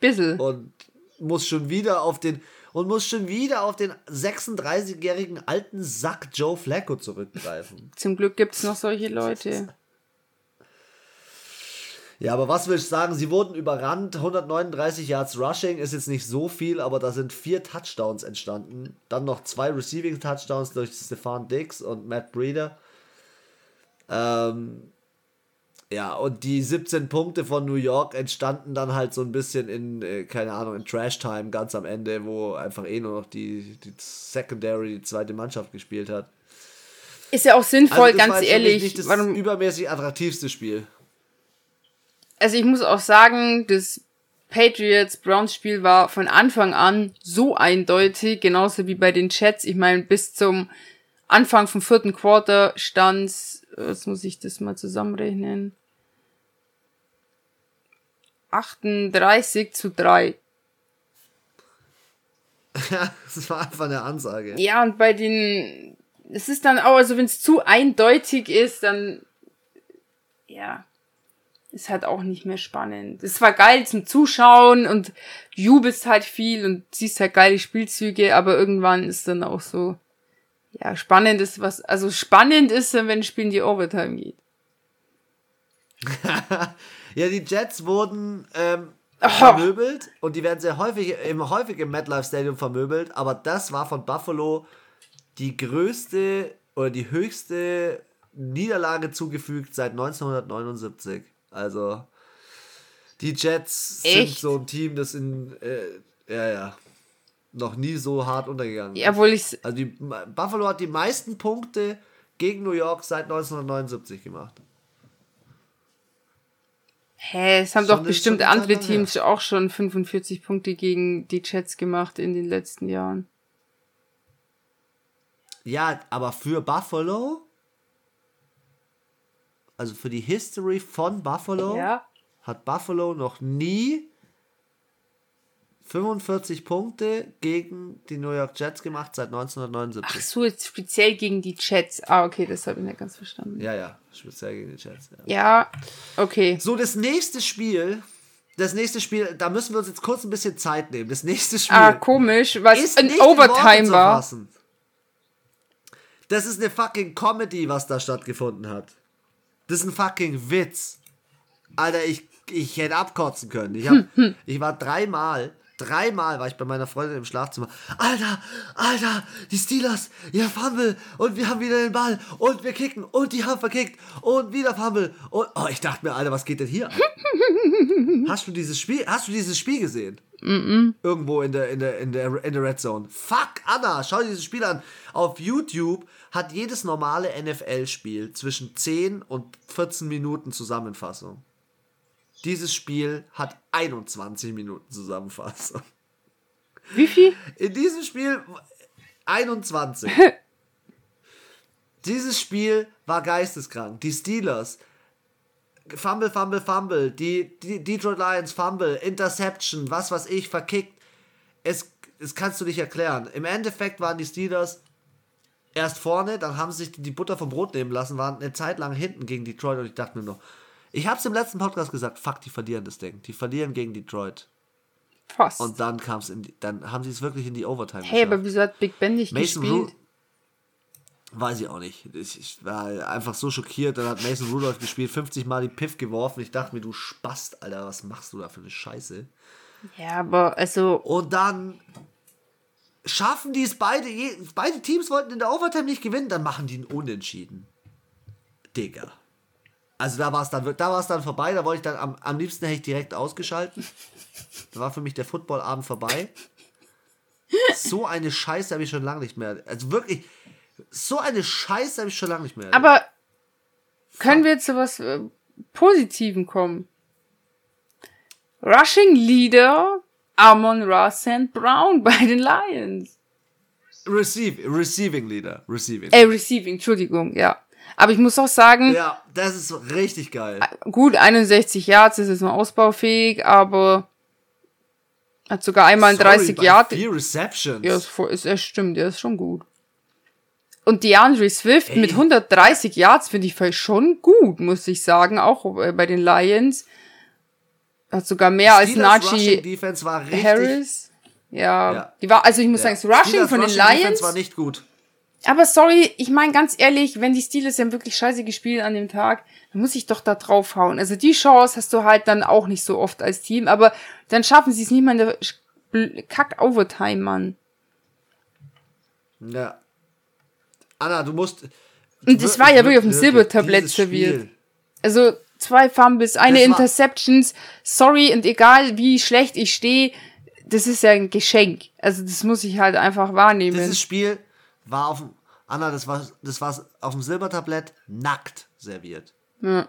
Bissel. Und muss schon wieder auf den und muss schon wieder auf den 36-jährigen alten Sack Joe Flacco zurückgreifen. Zum Glück gibt es noch solche Leute. <laughs> Ja, aber was will ich sagen? Sie wurden überrannt. 139 Yards Rushing ist jetzt nicht so viel, aber da sind vier Touchdowns entstanden. Dann noch zwei Receiving Touchdowns durch Stefan Dix und Matt Breeder. Ähm, ja, und die 17 Punkte von New York entstanden dann halt so ein bisschen in, äh, keine Ahnung, in Trash Time ganz am Ende, wo einfach eh nur noch die, die Secondary, die zweite Mannschaft gespielt hat. Ist ja auch sinnvoll, also ganz ehrlich. Nicht das warum, übermäßig attraktivste Spiel also ich muss auch sagen, das Patriots-Browns-Spiel war von Anfang an so eindeutig, genauso wie bei den Chats. Ich meine, bis zum Anfang vom vierten Quarter stand, was muss ich das mal zusammenrechnen? 38 zu 3. <laughs> Ja, das war einfach eine Ansage. Ja, und bei den, es ist dann auch, also wenn es zu eindeutig ist, dann, ja, ist halt auch nicht mehr spannend. Es war geil zum Zuschauen und jubelst halt viel und siehst halt geile Spielzüge, aber irgendwann ist dann auch so, ja, spannend ist was, also spannend ist, wenn ein Spiel in die Overtime geht. <laughs> ja, die Jets wurden ähm, oh. vermöbelt und die werden sehr häufig im, häufig im MetLife Stadium vermöbelt, aber das war von Buffalo die größte oder die höchste Niederlage zugefügt seit 1979. Also, die Jets Echt? sind so ein Team, das in, äh, ja, ja, noch nie so hart untergegangen ist. Obwohl ich Also, die, Buffalo hat die meisten Punkte gegen New York seit 1979 gemacht. Hä, es haben schon doch bestimmt andere Teams auch schon 45 Punkte gegen die Jets gemacht in den letzten Jahren. Ja, aber für Buffalo also für die History von Buffalo, ja. hat Buffalo noch nie 45 Punkte gegen die New York Jets gemacht seit 1979. Ach so, jetzt speziell gegen die Jets. Ah, okay, das habe ich nicht ganz verstanden. Ja, ja, speziell gegen die Jets. Ja. ja, okay. So, das nächste Spiel, das nächste Spiel, da müssen wir uns jetzt kurz ein bisschen Zeit nehmen. Das nächste Spiel. Ah, komisch, was ist ein Overtime war. Das ist eine fucking Comedy, was da stattgefunden hat. Das ist ein fucking Witz. Alter, ich, ich hätte abkotzen können. Ich, hab, <laughs> ich war dreimal, dreimal war ich bei meiner Freundin im Schlafzimmer. Alter, Alter, die Steelers, ihr Fumble und wir haben wieder den Ball und wir kicken und die haben verkickt und wieder Fumble und oh, ich dachte mir, Alter, was geht denn hier? <laughs> hast du dieses Spiel, hast du dieses Spiel gesehen? Mm -mm. Irgendwo in der, in, der, in, der, in der Red Zone. Fuck, Anna, schau dir dieses Spiel an. Auf YouTube hat jedes normale NFL-Spiel zwischen 10 und 14 Minuten Zusammenfassung. Dieses Spiel hat 21 Minuten Zusammenfassung. Wie viel? In diesem Spiel 21. <laughs> Dieses Spiel war geisteskrank. Die Steelers Fumble, Fumble, Fumble, die, die Detroit Lions Fumble, Interception, was weiß ich, verkickt. Es, es kannst du nicht erklären. Im Endeffekt waren die Steelers erst vorne, dann haben sie sich die Butter vom Brot nehmen lassen, waren eine Zeit lang hinten gegen Detroit und ich dachte mir noch, ich habe es im letzten Podcast gesagt, fuck, die verlieren das Ding. Die verlieren gegen Detroit. Fast. Und dann kam es dann haben sie es wirklich in die Overtime Hey, geschafft. aber wieso hat Big Ben nicht Mason gespielt? Ru Weiß ich auch nicht. Ich, ich, war einfach so schockiert. Dann hat Mason Rudolph gespielt, 50 Mal die Piff geworfen. Ich dachte mir, du spast, Alter, was machst du da für eine Scheiße? Ja, aber also. Und dann schaffen die es beide, beide Teams wollten in der Overtime nicht gewinnen, dann machen die einen Unentschieden. Digga. Also da war es dann, da war es dann vorbei, da wollte ich dann, am, am liebsten hätte ich direkt ausgeschalten. Da war für mich der Footballabend vorbei. So eine Scheiße habe ich schon lange nicht mehr. Also wirklich, so eine Scheiße habe ich schon lange nicht mehr. Aber können wir zu was äh, Positivem kommen? Rushing Leader Amon Ross St. Brown <laughs> bei den Lions. Receive, receiving Leader. Receiving. Äh, Receiving, Entschuldigung, ja. Aber ich muss auch sagen. Ja, das ist richtig geil. Gut, 61 Yards ist jetzt noch ausbaufähig, aber hat sogar einmal Sorry, 30 Yards. Vier Receptions. Ja, ist, stimmt, der ist schon gut. Und DeAndre Swift Ey. mit 130 Yards finde ich schon gut, muss ich sagen, auch bei den Lions. Hat sogar mehr als Najee Harris. Ja, ja, die war, also ich muss ja. sagen, das Rushing Steelers von den Rushing Lions Defense war nicht gut. Aber sorry, ich meine ganz ehrlich, wenn die Steelers dann wirklich scheiße gespielt an dem Tag, dann muss ich doch da draufhauen. Also die Chance hast du halt dann auch nicht so oft als Team, aber dann schaffen sie es nicht mal in der Kack Overtime, Mann. Ja. Anna, du musst. Und das war ja wirklich auf dem Silbertablett serviert. Also zwei Fumbles, eine Interceptions. Sorry und egal wie schlecht ich stehe, das ist ja ein Geschenk. Also das muss ich halt einfach wahrnehmen. Dieses Spiel war auf dem, Anna, das war, das war auf dem Silbertablett nackt serviert. Ja.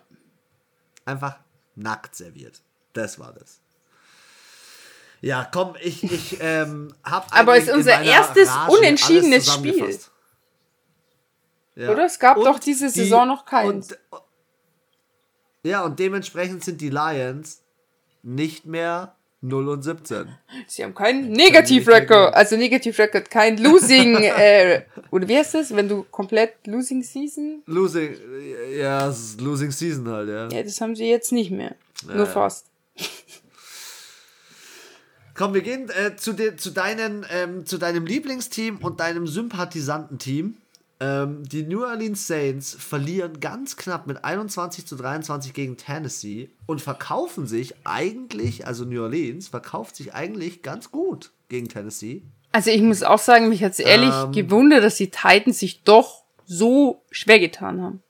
Einfach nackt serviert. Das war das. Ja, komm, ich, ich ähm, hab Aber es ist unser erstes Rage unentschiedenes Spiel. Ja. Oder? Es gab und doch diese Saison die, noch keins. Und, ja, und dementsprechend sind die Lions nicht mehr 0 und 17. Sie haben keinen Negativ-Record, also Negativ-Record, kein Losing, <laughs> äh, oder wie heißt das, wenn du komplett Losing Season? Losing, ja, Losing Season halt, ja. Ja, das haben sie jetzt nicht mehr. Ja, Nur fast. <laughs> Komm, wir gehen äh, zu, de, zu, deinen, ähm, zu deinem Lieblingsteam und deinem Sympathisantenteam. Ähm, die New Orleans Saints verlieren ganz knapp mit 21 zu 23 gegen Tennessee und verkaufen sich eigentlich, also New Orleans verkauft sich eigentlich ganz gut gegen Tennessee. Also ich muss auch sagen, mich hat es ehrlich ähm, gewundert, dass die Titans sich doch so schwer getan haben.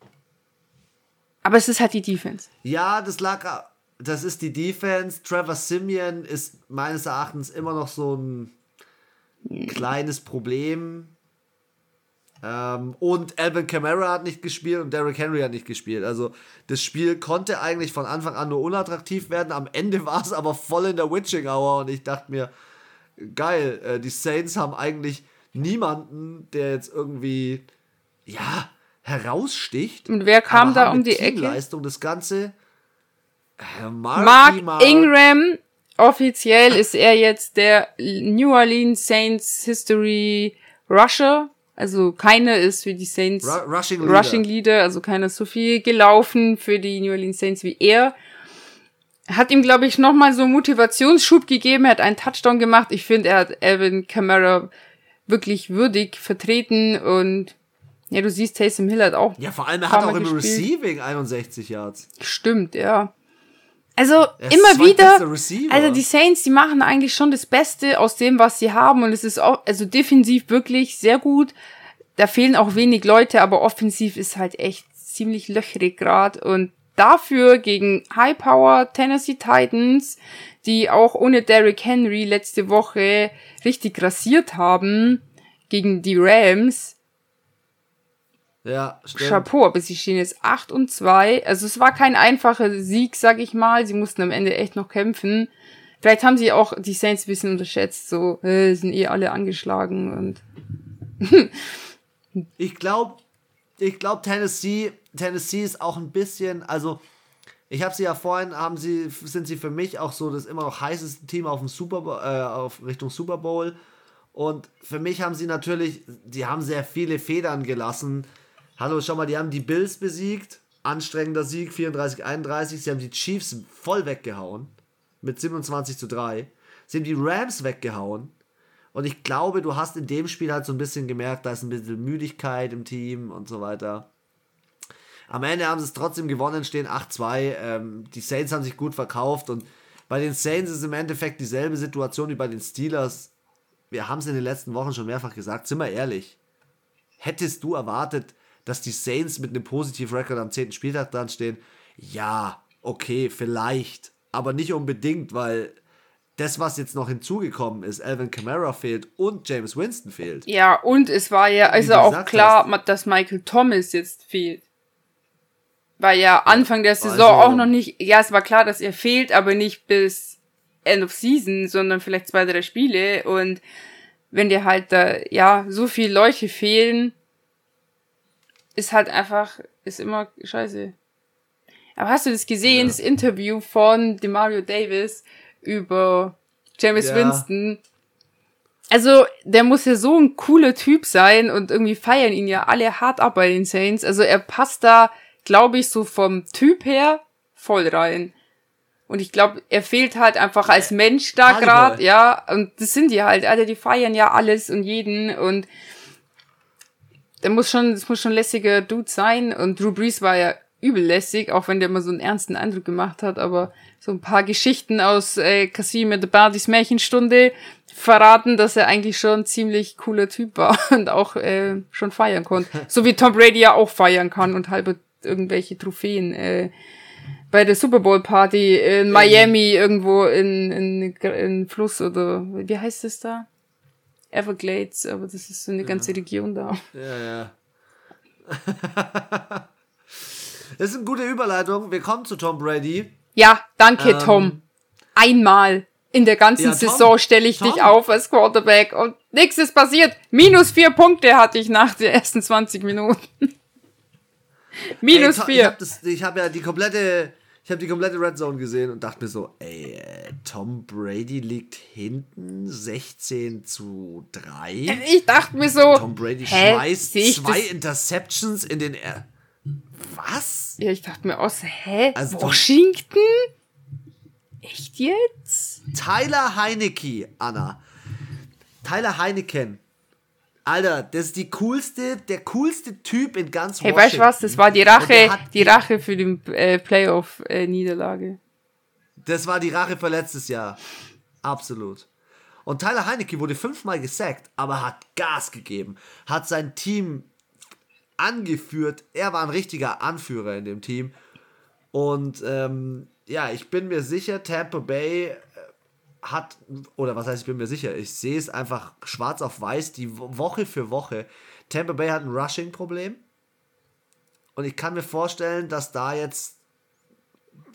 Aber es ist halt die Defense. Ja, das lag, das ist die Defense. Trevor Simeon ist meines Erachtens immer noch so ein kleines Problem. Ähm, und Alvin Kamara hat nicht gespielt und Derrick Henry hat nicht gespielt. Also das Spiel konnte eigentlich von Anfang an nur unattraktiv werden. Am Ende <laughs> war es aber voll in der Witching Hour und ich dachte mir, geil, äh, die Saints haben eigentlich niemanden, der jetzt irgendwie, ja, heraussticht. Und wer kam da um die Ecke? Das Ganze. Äh, Mark, Mark Ingram, offiziell ist er jetzt der New Orleans Saints History Rusher also keine ist für die Saints Ru Rushing, Leader. Rushing Leader, also keiner ist so viel gelaufen für die New Orleans Saints wie er. Hat ihm, glaube ich, nochmal so einen Motivationsschub gegeben. Er hat einen Touchdown gemacht. Ich finde, er hat Alvin Kamara wirklich würdig vertreten und ja, du siehst, Taysom Hill hat auch. Ja, vor allem er hat auch im Receiving 61 Yards. Stimmt, ja. Also immer wieder, also die Saints, die machen eigentlich schon das Beste aus dem, was sie haben. Und es ist auch, also defensiv wirklich sehr gut. Da fehlen auch wenig Leute, aber offensiv ist halt echt ziemlich löchrig grad. Und dafür gegen High Power Tennessee Titans, die auch ohne Derrick Henry letzte Woche richtig rasiert haben gegen die Rams, ja, stimmt. Chapeau, aber sie stehen jetzt 8 und 2. Also es war kein einfacher Sieg, sag ich mal. Sie mussten am Ende echt noch kämpfen. Vielleicht haben sie auch die Saints ein bisschen unterschätzt, so, äh, sind eh alle angeschlagen und. <laughs> ich glaube, ich glaube, Tennessee, Tennessee ist auch ein bisschen, also ich habe sie ja vorhin, haben sie, sind sie für mich auch so das immer noch heißeste Team auf dem Super äh, auf Richtung Super Bowl. Und für mich haben sie natürlich, die haben sehr viele Federn gelassen. Hallo, schau mal, die haben die Bills besiegt. Anstrengender Sieg, 34-31. Sie haben die Chiefs voll weggehauen. Mit 27 zu 3. Sie haben die Rams weggehauen. Und ich glaube, du hast in dem Spiel halt so ein bisschen gemerkt, da ist ein bisschen Müdigkeit im Team und so weiter. Am Ende haben sie es trotzdem gewonnen, stehen 8-2. Ähm, die Saints haben sich gut verkauft und bei den Saints ist im Endeffekt dieselbe Situation wie bei den Steelers. Wir haben es in den letzten Wochen schon mehrfach gesagt, sind wir ehrlich. Hättest du erwartet, dass die Saints mit einem positiven Rekord am 10. Spieltag dran stehen. Ja, okay, vielleicht. Aber nicht unbedingt, weil das, was jetzt noch hinzugekommen ist, Alvin Kamara fehlt und James Winston fehlt. Ja, und es war ja also auch klar, hast. dass Michael Thomas jetzt fehlt. War ja Anfang der Saison also, auch noch nicht, ja, es war klar, dass er fehlt, aber nicht bis End of Season, sondern vielleicht zwei, drei Spiele und wenn dir halt da, ja, so viele Leute fehlen, ist halt einfach, ist immer scheiße. Aber hast du das gesehen, ja. das Interview von Demario Davis über James ja. Winston? Also, der muss ja so ein cooler Typ sein und irgendwie feiern ihn ja alle hart ab bei den Saints. Also, er passt da, glaube ich, so vom Typ her voll rein. Und ich glaube, er fehlt halt einfach als Mensch da gerade, ja. Und das sind die halt, Alter, die feiern ja alles und jeden und der muss schon, das muss schon lässiger Dude sein. Und Drew Brees war ja übel lässig, auch wenn der immer so einen ernsten Eindruck gemacht hat, aber so ein paar Geschichten aus äh, Casimir de Bardis Märchenstunde verraten, dass er eigentlich schon ein ziemlich cooler Typ war <laughs> und auch äh, schon feiern konnte. So wie Tom Brady ja auch feiern kann und halbe irgendwelche Trophäen äh, bei der Super Bowl Party in Miami irgendwo in, in, in Fluss oder wie heißt es da? Everglades, aber das ist so eine ganze ja. Region da. Ja, ja. <laughs> das ist eine gute Überleitung. Wir kommen zu Tom Brady. Ja, danke, ähm, Tom. Einmal in der ganzen ja, Saison stelle ich Tom. dich auf als Quarterback und nichts ist passiert. Minus vier Punkte hatte ich nach den ersten 20 Minuten. Minus ey, vier. Ich habe hab ja die komplette ich habe die komplette Red Zone gesehen und dachte mir so, ey, Tom Brady liegt hinten 16 zu 3. Ich dachte mir so, Tom Brady hä, schmeißt zwei das? Interceptions in den er Was? Ja, ich dachte mir auch so, hä? Also Washington? Echt jetzt? Tyler Heinecke, Anna. Tyler Heineken Alter, das ist die coolste, der coolste Typ in ganz Hey, weißt du was? Das war die Rache, die Rache für die äh, Playoff-Niederlage. das war die Rache für letztes Jahr. Absolut. Und Tyler Heinecke wurde fünfmal gesackt, aber hat Gas gegeben, hat sein Team angeführt. Er war ein richtiger Anführer in dem Team. Und ähm, ja, ich bin mir sicher, Tampa Bay hat, oder was heißt, ich bin mir sicher, ich sehe es einfach schwarz auf weiß, die Woche für Woche. Tampa Bay hat ein Rushing-Problem. Und ich kann mir vorstellen, dass da jetzt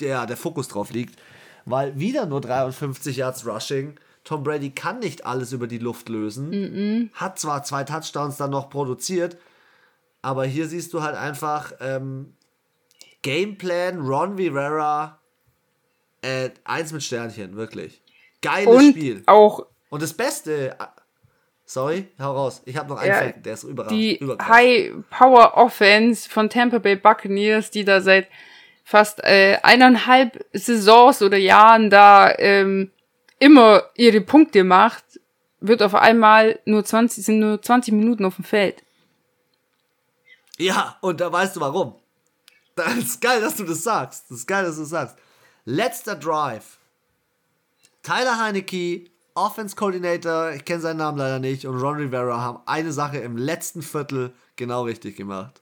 der, der Fokus drauf liegt, weil wieder nur 53 Yards Rushing. Tom Brady kann nicht alles über die Luft lösen. Mm -mm. Hat zwar zwei Touchdowns dann noch produziert, aber hier siehst du halt einfach ähm, Gameplan, Ron Rivera, äh, eins mit Sternchen, wirklich. Geiles und Spiel. Auch und das Beste. Sorry, hau raus. Ich habe noch einen ja, Fact, der ist überragend. Die High Power Offense von Tampa Bay Buccaneers, die da seit fast äh, eineinhalb Saisons oder Jahren da ähm, immer ihre Punkte macht, wird auf einmal nur 20, sind nur 20 Minuten auf dem Feld. Ja, und da weißt du warum. Das ist geil, dass du das sagst. Das ist geil, dass du das sagst. Letzter Drive Tyler Heinecke, Offense Coordinator, ich kenne seinen Namen leider nicht, und Ron Rivera haben eine Sache im letzten Viertel genau richtig gemacht.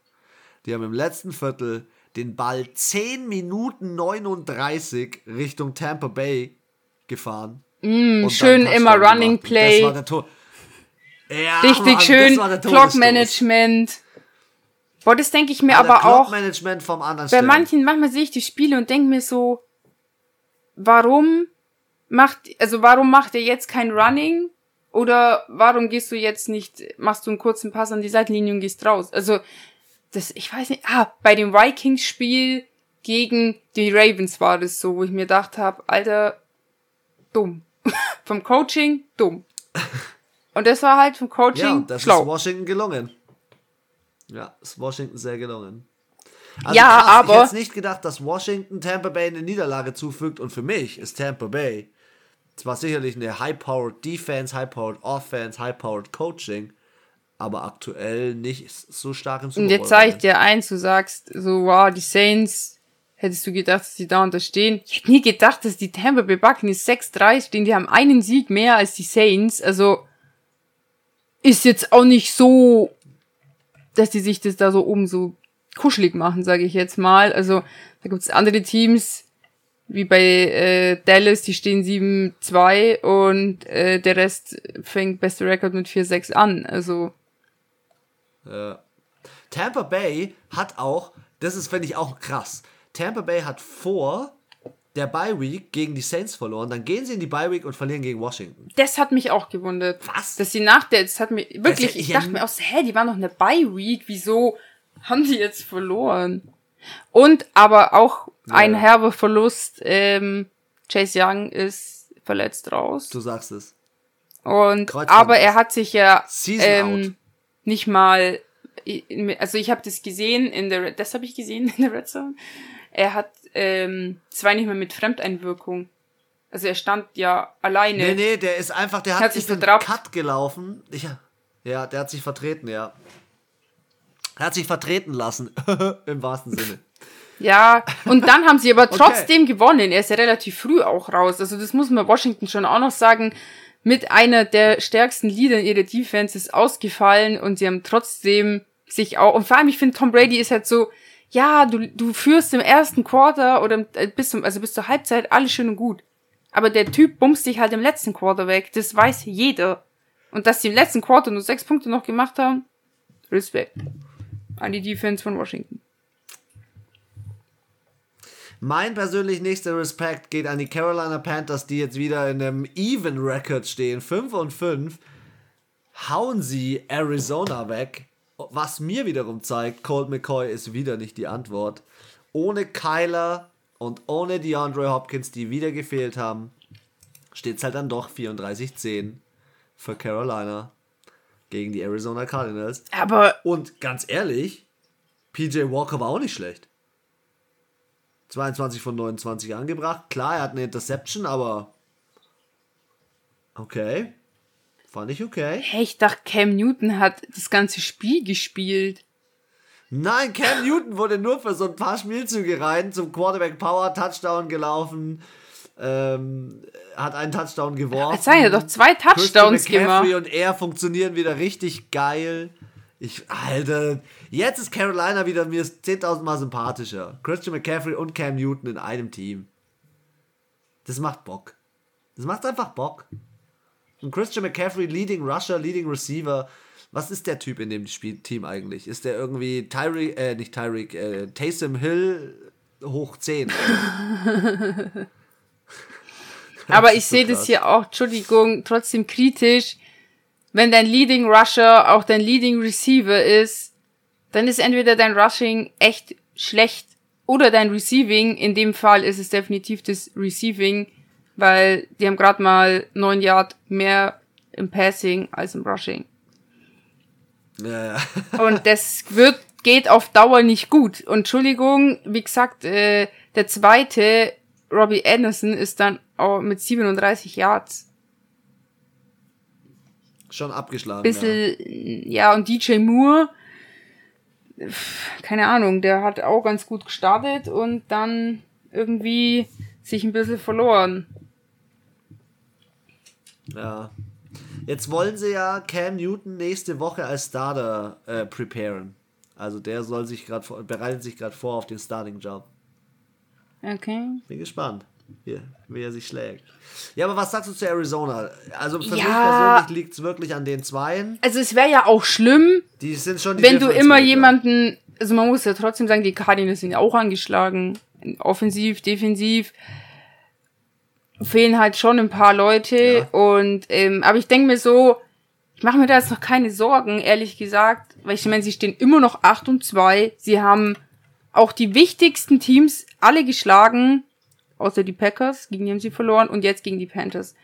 Die haben im letzten Viertel den Ball 10 Minuten 39 Richtung Tampa Bay gefahren. Mm, schön immer Running gemacht. Play. Das war der Tor. Ja, Richtig Mann, schön. Clock Management. Boah, das denke ich mir aber auch. Management vom anderen Bei manchen, manchmal sehe ich die Spiele und denke mir so, warum macht, also warum macht er jetzt kein Running? Oder warum gehst du jetzt nicht, machst du einen kurzen Pass an die Seitenlinie und gehst raus? Also, das, ich weiß nicht, ah, bei dem Vikings-Spiel gegen die Ravens war das so, wo ich mir gedacht habe, Alter, dumm. <laughs> vom Coaching, dumm. Und das war halt vom Coaching ja, das schlau. ist Washington gelungen. Ja, ist Washington sehr gelungen. Also ja, krass, aber. Ich hätte nicht gedacht, dass Washington Tampa Bay eine Niederlage zufügt und für mich ist Tampa Bay zwar sicherlich eine High-Powered Defense, High-Powered Offense, High-Powered Coaching, aber aktuell nicht so stark im Super Und jetzt zeige ich dir eins, du sagst so, wow, die Saints, hättest du gedacht, dass die da unterstehen? Ich hätte nie gedacht, dass die Tampa Bay Buccaneers 6-3 stehen, die haben einen Sieg mehr als die Saints, also ist jetzt auch nicht so, dass die sich das da so oben so kuschelig machen, sage ich jetzt mal. Also da gibt's andere Teams, wie bei äh, Dallas, die stehen 7-2 und äh, der Rest fängt beste Rekord mit 4-6 an. Also. Ja. Tampa Bay hat auch, das ist, finde ich, auch krass. Tampa Bay hat vor der Bye Week gegen die Saints verloren, dann gehen sie in die Bye Week und verlieren gegen Washington. Das hat mich auch gewundert. Was? Dass sie nach der, das hat mich wirklich, ich dachte mir auch so, hä, die waren noch eine Bye Week, wieso haben die jetzt verloren? Und aber auch ja. ein herber Verlust, ähm, Chase Young ist verletzt raus. Du sagst es. Und aber er hat sich ja ähm, nicht mal also ich habe das gesehen in der das habe ich gesehen in der Red Zone. Er hat ähm, zwar nicht mehr mit Fremdeinwirkung. Also er stand ja alleine. Nee, nee, der ist einfach, der hat, hat sich einen Cut gelaufen. Ich, ja, der hat sich vertreten, ja. Er hat sich vertreten lassen, <laughs> im wahrsten Sinne. Ja, und dann haben sie aber <laughs> trotzdem okay. gewonnen. Er ist ja relativ früh auch raus. Also das muss man Washington schon auch noch sagen. Mit einer der stärksten Leader in ihrer Defense ist ausgefallen und sie haben trotzdem sich auch, und vor allem ich finde Tom Brady ist halt so, ja, du, du führst im ersten Quarter oder äh, bis zum, also bis zur Halbzeit alles schön und gut. Aber der Typ bumst dich halt im letzten Quarter weg. Das weiß jeder. Und dass sie im letzten Quarter nur sechs Punkte noch gemacht haben, Respekt an die Defense von Washington. Mein persönlich nächster Respekt geht an die Carolina Panthers, die jetzt wieder in einem Even Record stehen. 5 und 5. Hauen sie Arizona weg. Was mir wiederum zeigt, Colt McCoy ist wieder nicht die Antwort. Ohne Kyler und ohne DeAndre Hopkins, die wieder gefehlt haben, steht es halt dann doch 34-10 für Carolina gegen die Arizona Cardinals. Aber. Und ganz ehrlich, PJ Walker war auch nicht schlecht. 22 von 29 angebracht. Klar, er hat eine Interception, aber. Okay. Fand ich okay. Hey, ich dachte, Cam Newton hat das ganze Spiel gespielt. Nein, Cam Newton wurde nur für so ein paar Spielzüge rein zum Quarterback Power Touchdown gelaufen. Ähm, hat einen Touchdown geworfen. Jetzt seien ja doch zwei Touchdowns gemacht. und er funktionieren wieder richtig geil. Ich, Alter, jetzt ist Carolina wieder mir 10.000 Mal sympathischer. Christian McCaffrey und Cam Newton in einem Team. Das macht Bock. Das macht einfach Bock. Und Christian McCaffrey, Leading Rusher, Leading Receiver. Was ist der Typ in dem Spiel Team eigentlich? Ist der irgendwie Tyreek, äh, nicht Tyreek, äh, Taysom Hill hoch 10? <laughs> Aber ich sehe das hier auch, Entschuldigung, trotzdem kritisch. Wenn dein Leading Rusher auch dein Leading Receiver ist, dann ist entweder dein Rushing echt schlecht oder dein Receiving. In dem Fall ist es definitiv das Receiving weil die haben gerade mal neun Yard mehr im Passing als im Rushing. Ja, ja. <laughs> und das wird, geht auf Dauer nicht gut. Und Entschuldigung, wie gesagt, äh, der zweite, Robbie Anderson, ist dann auch mit 37 Yards. Schon abgeschlagen. Bisschen, ja. ja, und DJ Moore, keine Ahnung, der hat auch ganz gut gestartet und dann irgendwie sich ein bisschen verloren. Ja. Jetzt wollen sie ja Cam Newton nächste Woche als Starter äh, preparen. Also der soll sich gerade bereitet sich gerade vor auf den Starting Job. Okay. Bin gespannt, wie, wie er sich schlägt. Ja, aber was sagst du zu Arizona? Also für ja. mich persönlich liegt es wirklich an den Zweien. Also es wäre ja auch schlimm, die sind schon die wenn du immer jemanden, also man muss ja trotzdem sagen, die Cardinals sind ja auch angeschlagen, offensiv, defensiv fehlen halt schon ein paar Leute ja. und ähm, aber ich denke mir so, ich mache mir da jetzt noch keine Sorgen, ehrlich gesagt, weil ich meine, sie stehen immer noch 8 und 2, sie haben auch die wichtigsten Teams alle geschlagen, außer die Packers, gegen die haben sie verloren und jetzt gegen die Panthers.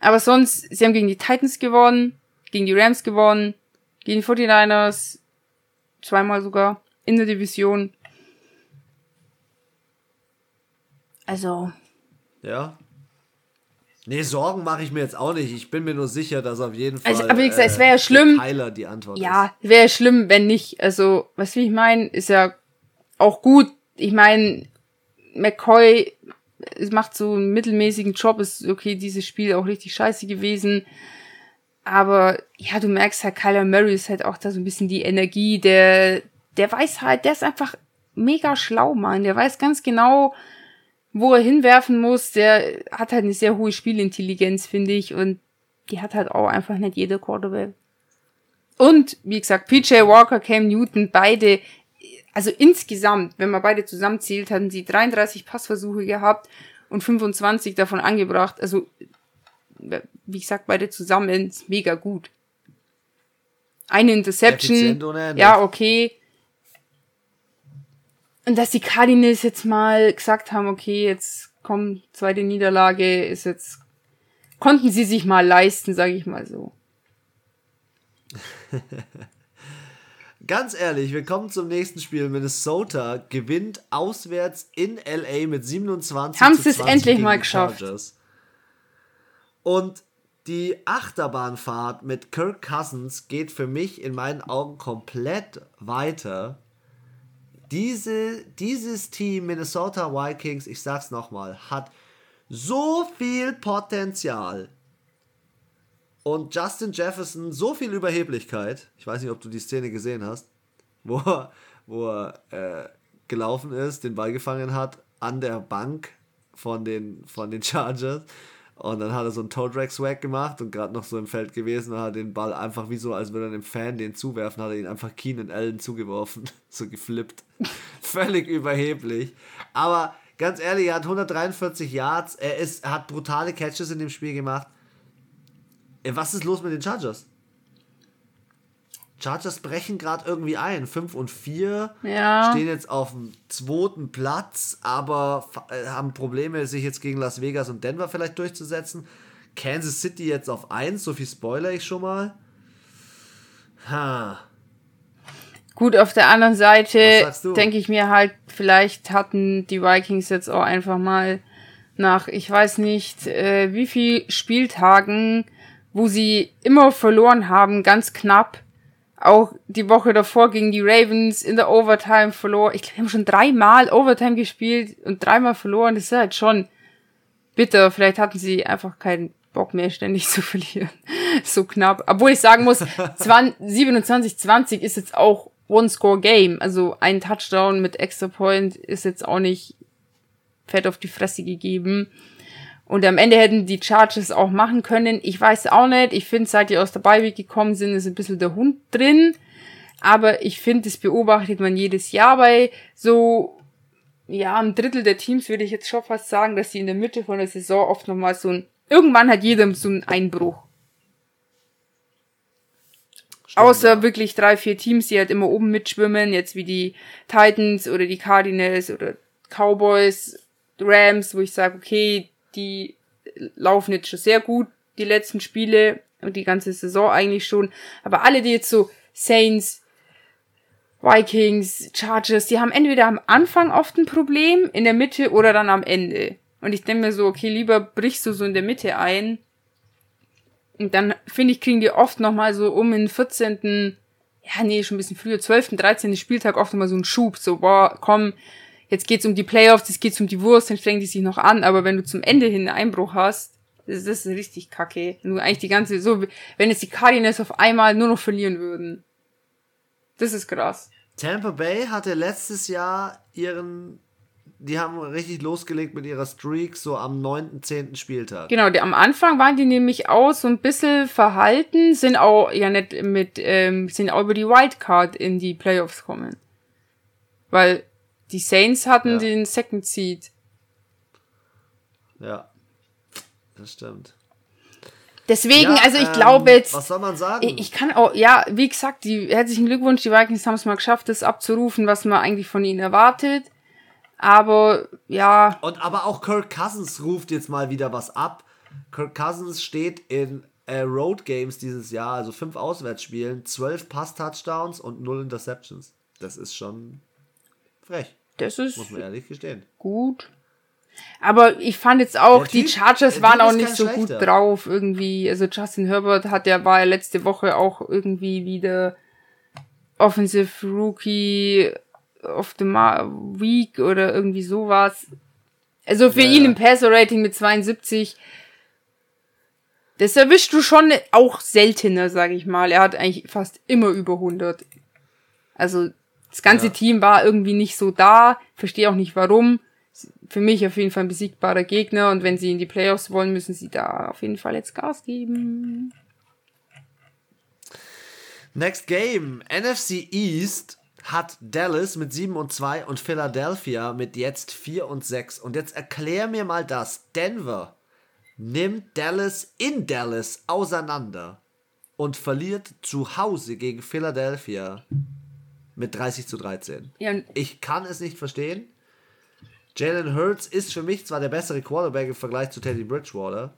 Aber sonst, sie haben gegen die Titans gewonnen, gegen die Rams gewonnen, gegen die 49ers, zweimal sogar, in der Division. Also, ja. Nee, Sorgen mache ich mir jetzt auch nicht. Ich bin mir nur sicher, dass auf jeden Fall. Also, aber wie gesagt, äh, es wäre ja schlimm. Tyler die Antwort ja, wäre schlimm, wenn nicht. Also, was will ich meinen, ist ja auch gut. Ich meine, McCoy macht so einen mittelmäßigen Job, ist okay, dieses Spiel auch richtig scheiße gewesen. Aber ja, du merkst halt, Kyler Murray ist halt auch da so ein bisschen die Energie, der, der weiß halt, der ist einfach mega schlau, Mann. Der weiß ganz genau, wo er hinwerfen muss, der hat halt eine sehr hohe Spielintelligenz, finde ich, und die hat halt auch einfach nicht jeder Quarterback. Und, wie gesagt, PJ Walker, Cam Newton, beide also insgesamt, wenn man beide zusammenzählt, hatten sie 33 Passversuche gehabt und 25 davon angebracht. Also, wie gesagt, beide zusammen ist mega gut. Eine Interception. Ja, okay. Und dass die Cardinals jetzt mal gesagt haben, okay, jetzt komm, zweite Niederlage ist jetzt, konnten sie sich mal leisten, sage ich mal so. <laughs> Ganz ehrlich, wir kommen zum nächsten Spiel. Minnesota gewinnt auswärts in LA mit 27 Haben sie es endlich mal geschafft. Und die Achterbahnfahrt mit Kirk Cousins geht für mich in meinen Augen komplett weiter. Diese, dieses Team Minnesota Vikings, ich sag's nochmal, hat so viel Potenzial und Justin Jefferson so viel Überheblichkeit. Ich weiß nicht, ob du die Szene gesehen hast, <laughs> wo er, wo er äh, gelaufen ist, den Ball gefangen hat an der Bank von den, von den <laughs> Chargers. Und dann hat er so einen Toe Drag Swag gemacht und gerade noch so im Feld gewesen und hat den Ball einfach wie so, als würde er einem Fan den zuwerfen, hat er ihn einfach Keenan Allen zugeworfen. <laughs> so geflippt. Völlig überheblich. Aber ganz ehrlich, er hat 143 Yards, er, ist, er hat brutale Catches in dem Spiel gemacht. Was ist los mit den Chargers? Chargers brechen gerade irgendwie ein. 5 und 4 ja. stehen jetzt auf dem zweiten Platz, aber äh, haben Probleme, sich jetzt gegen Las Vegas und Denver vielleicht durchzusetzen. Kansas City jetzt auf 1, so viel spoiler ich schon mal. Ha. Gut, auf der anderen Seite denke ich mir halt, vielleicht hatten die Vikings jetzt auch einfach mal nach, ich weiß nicht, äh, wie viel Spieltagen wo sie immer verloren haben, ganz knapp. Auch die Woche davor gegen die Ravens in der Overtime verloren. Ich glaube, haben schon dreimal Overtime gespielt und dreimal verloren. Das ist halt schon bitter. Vielleicht hatten sie einfach keinen Bock mehr, ständig <laughs> zu verlieren. so knapp. Obwohl ich sagen muss, 27-20 <laughs> ist jetzt auch One-Score-Game. Also ein Touchdown mit Extra Point ist jetzt auch nicht fett auf die Fresse gegeben. Und am Ende hätten die Chargers auch machen können. Ich weiß auch nicht. Ich finde, seit die aus der Beiweg gekommen sind, ist ein bisschen der Hund drin. Aber ich finde, das beobachtet man jedes Jahr bei so, ja, ein Drittel der Teams würde ich jetzt schon fast sagen, dass sie in der Mitte von der Saison oft nochmal so ein, irgendwann hat jeder so einen Einbruch. Stimmt, Außer ja. wirklich drei, vier Teams, die halt immer oben mitschwimmen, jetzt wie die Titans oder die Cardinals oder Cowboys, Rams, wo ich sage, okay, die laufen jetzt schon sehr gut, die letzten Spiele und die ganze Saison eigentlich schon. Aber alle, die jetzt so Saints, Vikings, Chargers, die haben entweder am Anfang oft ein Problem, in der Mitte oder dann am Ende. Und ich denke mir so, okay, lieber brichst du so in der Mitte ein. Und dann, finde ich, kriegen die oft nochmal so um den 14., ja, nee, schon ein bisschen früher, 12., 13. Spieltag oft nochmal so einen Schub, so, boah, komm, jetzt geht's um die Playoffs, jetzt geht's um die Wurst, dann strengen die sich noch an, aber wenn du zum Ende hin einen Einbruch hast, das, das ist richtig kacke. Nur eigentlich die ganze, so, wenn jetzt die Cardinals auf einmal nur noch verlieren würden. Das ist krass. Tampa Bay hatte letztes Jahr ihren, die haben richtig losgelegt mit ihrer Streak so am 9., 10. Spieltag. Genau, die, am Anfang waren die nämlich auch so ein bisschen verhalten, sind auch ja nicht mit, ähm, sind auch über die Wildcard in die Playoffs kommen. Weil die Saints hatten ja. den Second Seed. Ja, das stimmt. Deswegen, ja, also ich ähm, glaube jetzt. Was soll man sagen? Ich, kann auch, ja, wie gesagt, die herzlichen Glückwunsch, die Vikings haben es mal geschafft, das abzurufen, was man eigentlich von ihnen erwartet. Aber ja. Und aber auch Kirk Cousins ruft jetzt mal wieder was ab. Kirk Cousins steht in äh, Road Games dieses Jahr, also fünf Auswärtsspielen, zwölf Pass-Touchdowns und null Interceptions. Das ist schon frech. Das ist. Muss man ehrlich gestehen. Gut. Aber ich fand jetzt auch, die Chargers waren auch nicht so gut drauf irgendwie. Also Justin Herbert hat ja, war ja letzte Woche auch irgendwie wieder Offensive Rookie of the Week oder irgendwie sowas. Also für ja, ihn im Passer-Rating mit 72, das erwischst du schon auch seltener, sag ich mal. Er hat eigentlich fast immer über 100. Also das ganze ja. Team war irgendwie nicht so da. Verstehe auch nicht warum. Für mich auf jeden Fall ein besiegbarer Gegner und wenn sie in die Playoffs wollen, müssen sie da auf jeden Fall jetzt Gas geben. Next Game. NFC East hat Dallas mit 7 und 2 und Philadelphia mit jetzt 4 und 6. Und jetzt erklär mir mal das. Denver nimmt Dallas in Dallas auseinander und verliert zu Hause gegen Philadelphia mit 30 zu 13. Ja. Ich kann es nicht verstehen. Jalen Hurts ist für mich zwar der bessere Quarterback im Vergleich zu Teddy Bridgewater,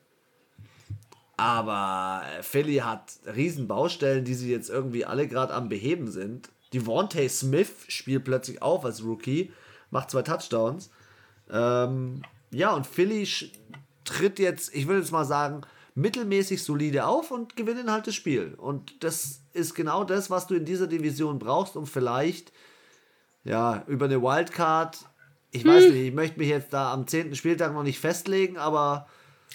aber Philly hat riesen Baustellen, die sie jetzt irgendwie alle gerade am Beheben sind. Devontae Smith spielt plötzlich auf als Rookie, macht zwei Touchdowns. Ähm, ja, und Philly tritt jetzt, ich würde jetzt mal sagen, mittelmäßig solide auf und gewinnen halt das Spiel. Und das ist genau das, was du in dieser Division brauchst, um vielleicht ja über eine Wildcard, ich hm. weiß nicht, ich möchte mich jetzt da am 10. Spieltag noch nicht festlegen, aber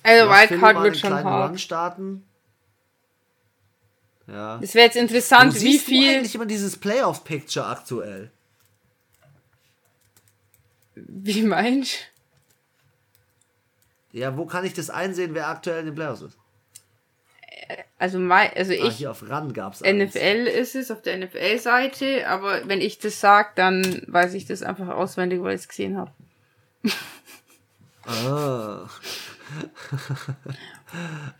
also Wildcard wird schon hart. Run starten. Ja. Es wäre jetzt interessant, wie viel. Du eigentlich immer dieses Playoff-Picture aktuell. Wie meinst Ja, wo kann ich das einsehen, wer aktuell in den Playoffs ist? Also, mein, also ich. Ah, hier auf RAN gab's NFL eins. ist es auf der NFL-Seite, aber wenn ich das sage, dann weiß ich das einfach auswendig, weil ich es gesehen habe. ah. <laughs>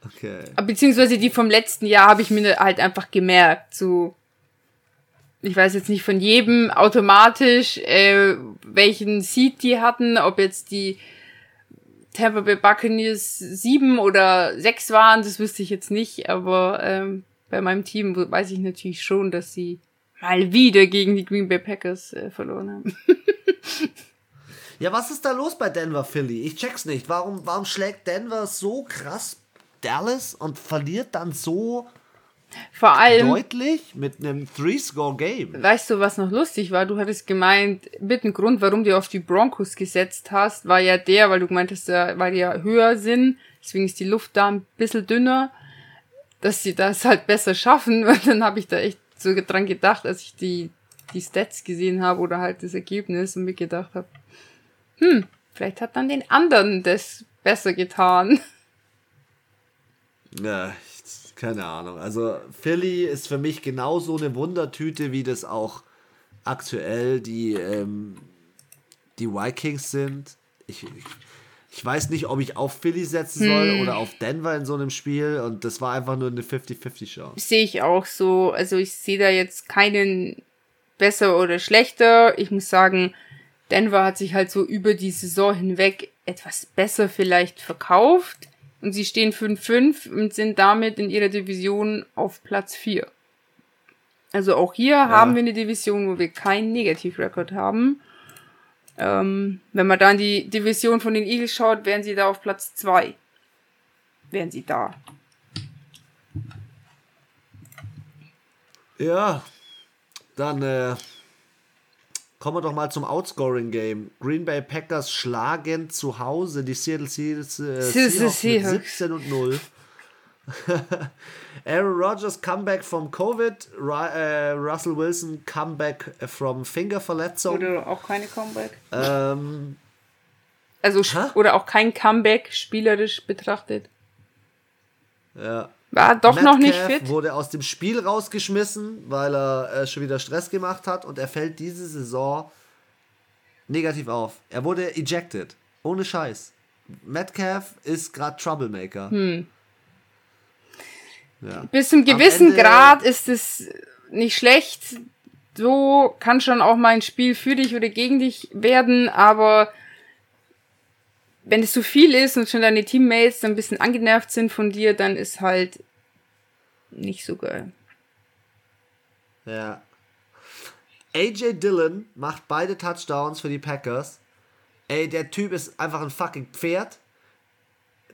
okay. Beziehungsweise die vom letzten Jahr habe ich mir halt einfach gemerkt. So, ich weiß jetzt nicht von jedem automatisch, äh, welchen Seed die hatten, ob jetzt die Tampa Bay Buccaneers sieben oder sechs waren, das wüsste ich jetzt nicht, aber ähm, bei meinem Team weiß ich natürlich schon, dass sie mal wieder gegen die Green Bay Packers äh, verloren haben. <laughs> Ja, was ist da los bei Denver Philly? Ich check's nicht. Warum, warum schlägt Denver so krass Dallas und verliert dann so vor allem deutlich mit einem Three-Score-Game. Weißt du, was noch lustig war? Du hattest gemeint, mit dem Grund, warum du auf die Broncos gesetzt hast, war ja der, weil du gemeintest, weil die ja höher sind, deswegen ist die Luft da ein bisschen dünner, dass sie das halt besser schaffen. <laughs> Und dann habe ich da echt so dran gedacht, als ich die, die Stats gesehen habe oder halt das Ergebnis und mir gedacht habe, hm, vielleicht hat dann den anderen das besser getan. Ja, keine Ahnung. Also Philly ist für mich genauso eine Wundertüte, wie das auch aktuell die, ähm, die Vikings sind. Ich, ich, ich, weiß nicht, ob ich auf Philly setzen soll hm. oder auf Denver in so einem Spiel. Und das war einfach nur eine 50-50-Chance. Sehe ich auch so. Also ich sehe da jetzt keinen besser oder schlechter. Ich muss sagen, Denver hat sich halt so über die Saison hinweg etwas besser vielleicht verkauft. Und sie stehen 5-5 und sind damit in ihrer Division auf Platz 4. Also auch hier ja. haben wir eine Division, wo wir keinen Negativrekord haben. Ähm, wenn man da in die Division von den Eagles schaut, wären sie da auf Platz 2. Wären sie da. Ja, dann äh, Kommen wir doch mal zum Outscoring-Game. Green Bay Packers schlagen zu Hause die Seattle Seahawks, äh, mit 17 und 0. <laughs> Aaron Rodgers Comeback from Covid, Ru äh, Russell Wilson Comeback from Fingerverletzung. Oder auch keine Comeback. Ähm, also oder auch kein Comeback spielerisch betrachtet. Ja. War doch Metcalf noch nicht fit. wurde aus dem Spiel rausgeschmissen, weil er äh, schon wieder Stress gemacht hat und er fällt diese Saison negativ auf. Er wurde ejected. Ohne Scheiß. Metcalf ist gerade Troublemaker. Hm. Ja. Bis zum gewissen Grad ist es nicht schlecht. So kann schon auch mal ein Spiel für dich oder gegen dich werden, aber wenn es zu viel ist und schon deine Teammates ein bisschen angenervt sind von dir, dann ist halt nicht so geil. Ja. AJ Dillon macht beide Touchdowns für die Packers. Ey, der Typ ist einfach ein fucking Pferd,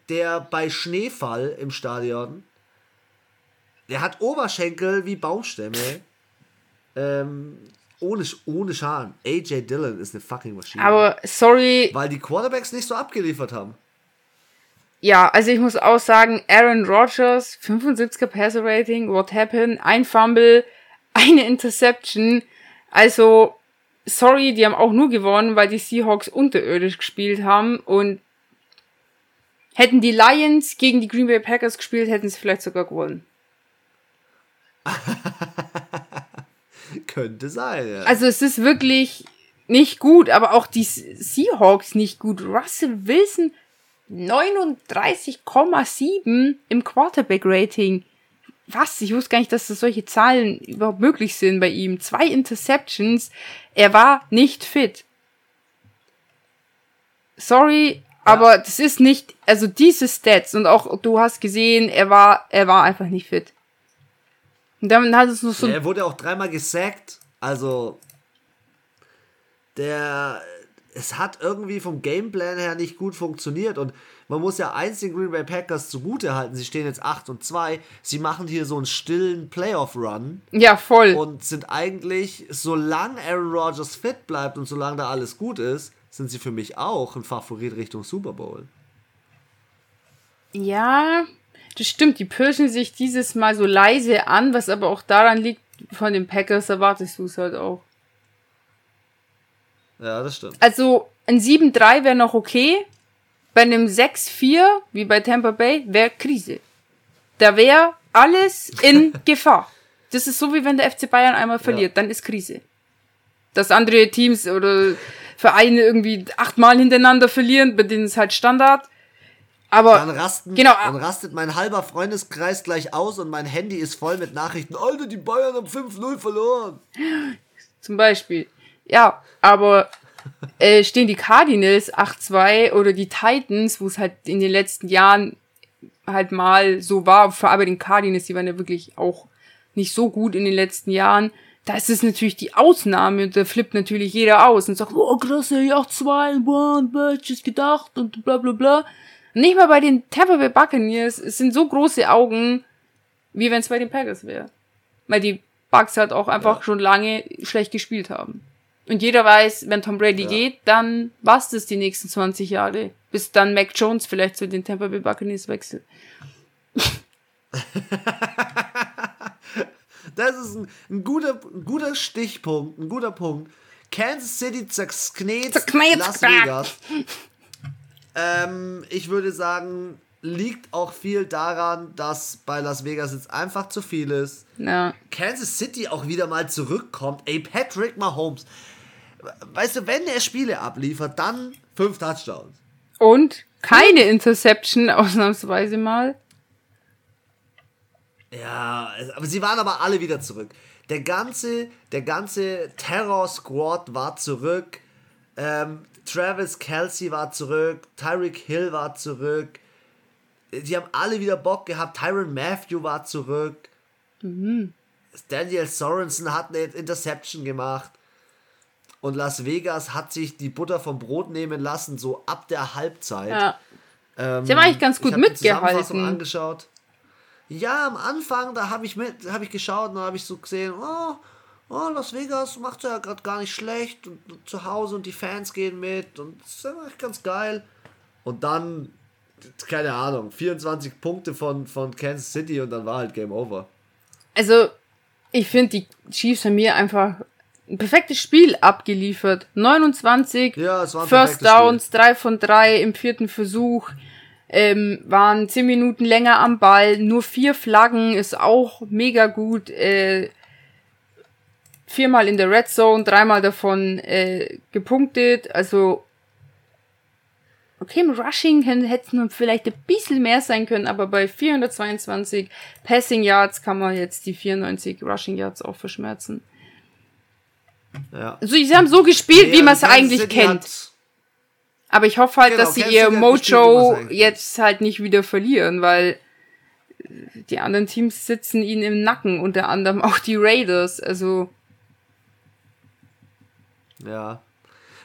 der bei Schneefall im Stadion, der hat Oberschenkel wie Baumstämme. Ähm, ohne, ohne Schaden. AJ Dillon ist eine fucking Maschine. Aber sorry. Weil die Quarterbacks nicht so abgeliefert haben. Ja, also ich muss auch sagen, Aaron Rodgers, 75er Passer Rating, what happened? Ein Fumble, eine Interception. Also, sorry, die haben auch nur gewonnen, weil die Seahawks unterirdisch gespielt haben und hätten die Lions gegen die Green Bay Packers gespielt, hätten sie vielleicht sogar gewonnen. <laughs> könnte sein. Ja. Also es ist wirklich nicht gut, aber auch die Seahawks nicht gut. Russell Wilson 39,7 im Quarterback-Rating. Was? Ich wusste gar nicht, dass das solche Zahlen überhaupt möglich sind bei ihm. Zwei Interceptions. Er war nicht fit. Sorry, aber das ist nicht, also diese Stats und auch du hast gesehen, er war, er war einfach nicht fit. Und dann hat es noch so. Ja, er wurde auch dreimal gesackt. Also der es hat irgendwie vom Gameplan her nicht gut funktioniert und man muss ja eins den Green Bay Packers zugute halten. Sie stehen jetzt 8 und 2. Sie machen hier so einen stillen Playoff-Run. Ja, voll. Und sind eigentlich, solange Aaron Rodgers fit bleibt und solange da alles gut ist, sind sie für mich auch ein Favorit Richtung Super Bowl. Ja, das stimmt. Die pirschen sich dieses Mal so leise an, was aber auch daran liegt, von den Packers erwartest du es halt auch. Ja, das stimmt. Also ein 7-3 wäre noch okay. Bei einem 6-4, wie bei Tampa Bay, wäre Krise. Da wäre alles in <laughs> Gefahr. Das ist so, wie wenn der FC Bayern einmal verliert, ja. dann ist Krise. Dass andere Teams oder Vereine irgendwie achtmal hintereinander verlieren, bei denen ist halt Standard. Aber dann, rasten, genau, dann rastet mein halber Freundeskreis gleich aus und mein Handy ist voll mit Nachrichten. Alter, die Bayern haben 5-0 verloren. <gasps> Zum Beispiel. Ja, aber äh, stehen die Cardinals 8-2 oder die Titans, wo es halt in den letzten Jahren halt mal so war, vor allem bei den Cardinals, die waren ja wirklich auch nicht so gut in den letzten Jahren. Da ist es natürlich die Ausnahme und da flippt natürlich jeder aus und sagt, oh krass, ey, 8-2, one, Batches gedacht und bla bla bla. Nicht mal bei den Tampa Bay Buccaneers, es sind so große Augen, wie wenn es bei den Packers wäre. Weil die Bucks halt auch einfach ja. schon lange schlecht gespielt haben. Und jeder weiß, wenn Tom Brady ja. geht, dann war's das die nächsten 20 Jahre. Bis dann Mac Jones vielleicht zu den Tampa Bay Buccaneers wechselt. <laughs> das ist ein, ein, guter, ein guter Stichpunkt, ein guter Punkt. Kansas City zerknet Las Vegas. Ähm, ich würde sagen, liegt auch viel daran, dass bei Las Vegas jetzt einfach zu viel ist. Ja. Kansas City auch wieder mal zurückkommt. Ey, Patrick Mahomes weißt du, wenn er Spiele abliefert, dann fünf Touchdowns. Und keine Interception, <laughs> ausnahmsweise mal. Ja, aber sie waren aber alle wieder zurück. Der ganze, der ganze Terror-Squad war zurück. Ähm, Travis Kelsey war zurück. Tyreek Hill war zurück. Die haben alle wieder Bock gehabt. Tyron Matthew war zurück. Mhm. Daniel Sorensen hat eine Interception gemacht. Und Las Vegas hat sich die Butter vom Brot nehmen lassen, so ab der Halbzeit. Ja. Ähm, Sie haben eigentlich ganz gut mitgehalten. angeschaut. Ja, am Anfang, da habe ich mit, habe ich geschaut und da habe ich so gesehen, oh, oh, Las Vegas macht ja gerade gar nicht schlecht und, und, zu Hause und die Fans gehen mit und das ist eigentlich ganz geil. Und dann, keine Ahnung, 24 Punkte von, von Kansas City und dann war halt Game Over. Also, ich finde, die Chiefs haben mir einfach ein perfektes Spiel abgeliefert. 29 ja, First Downs, 3 von 3 im vierten Versuch. Ähm, waren 10 Minuten länger am Ball, nur vier Flaggen, ist auch mega gut. Äh, viermal in der Red Zone, dreimal davon äh, gepunktet. Also, okay, im Rushing hätte es vielleicht ein bisschen mehr sein können, aber bei 422 Passing Yards kann man jetzt die 94 Rushing Yards auch verschmerzen. Ja. Also sie haben so gespielt, nee, wie man es eigentlich City kennt. Aber ich hoffe halt, genau, dass sie ihr Mojo jetzt halt nicht wieder verlieren, weil die anderen Teams sitzen ihnen im Nacken, unter anderem auch die Raiders, also. Ja.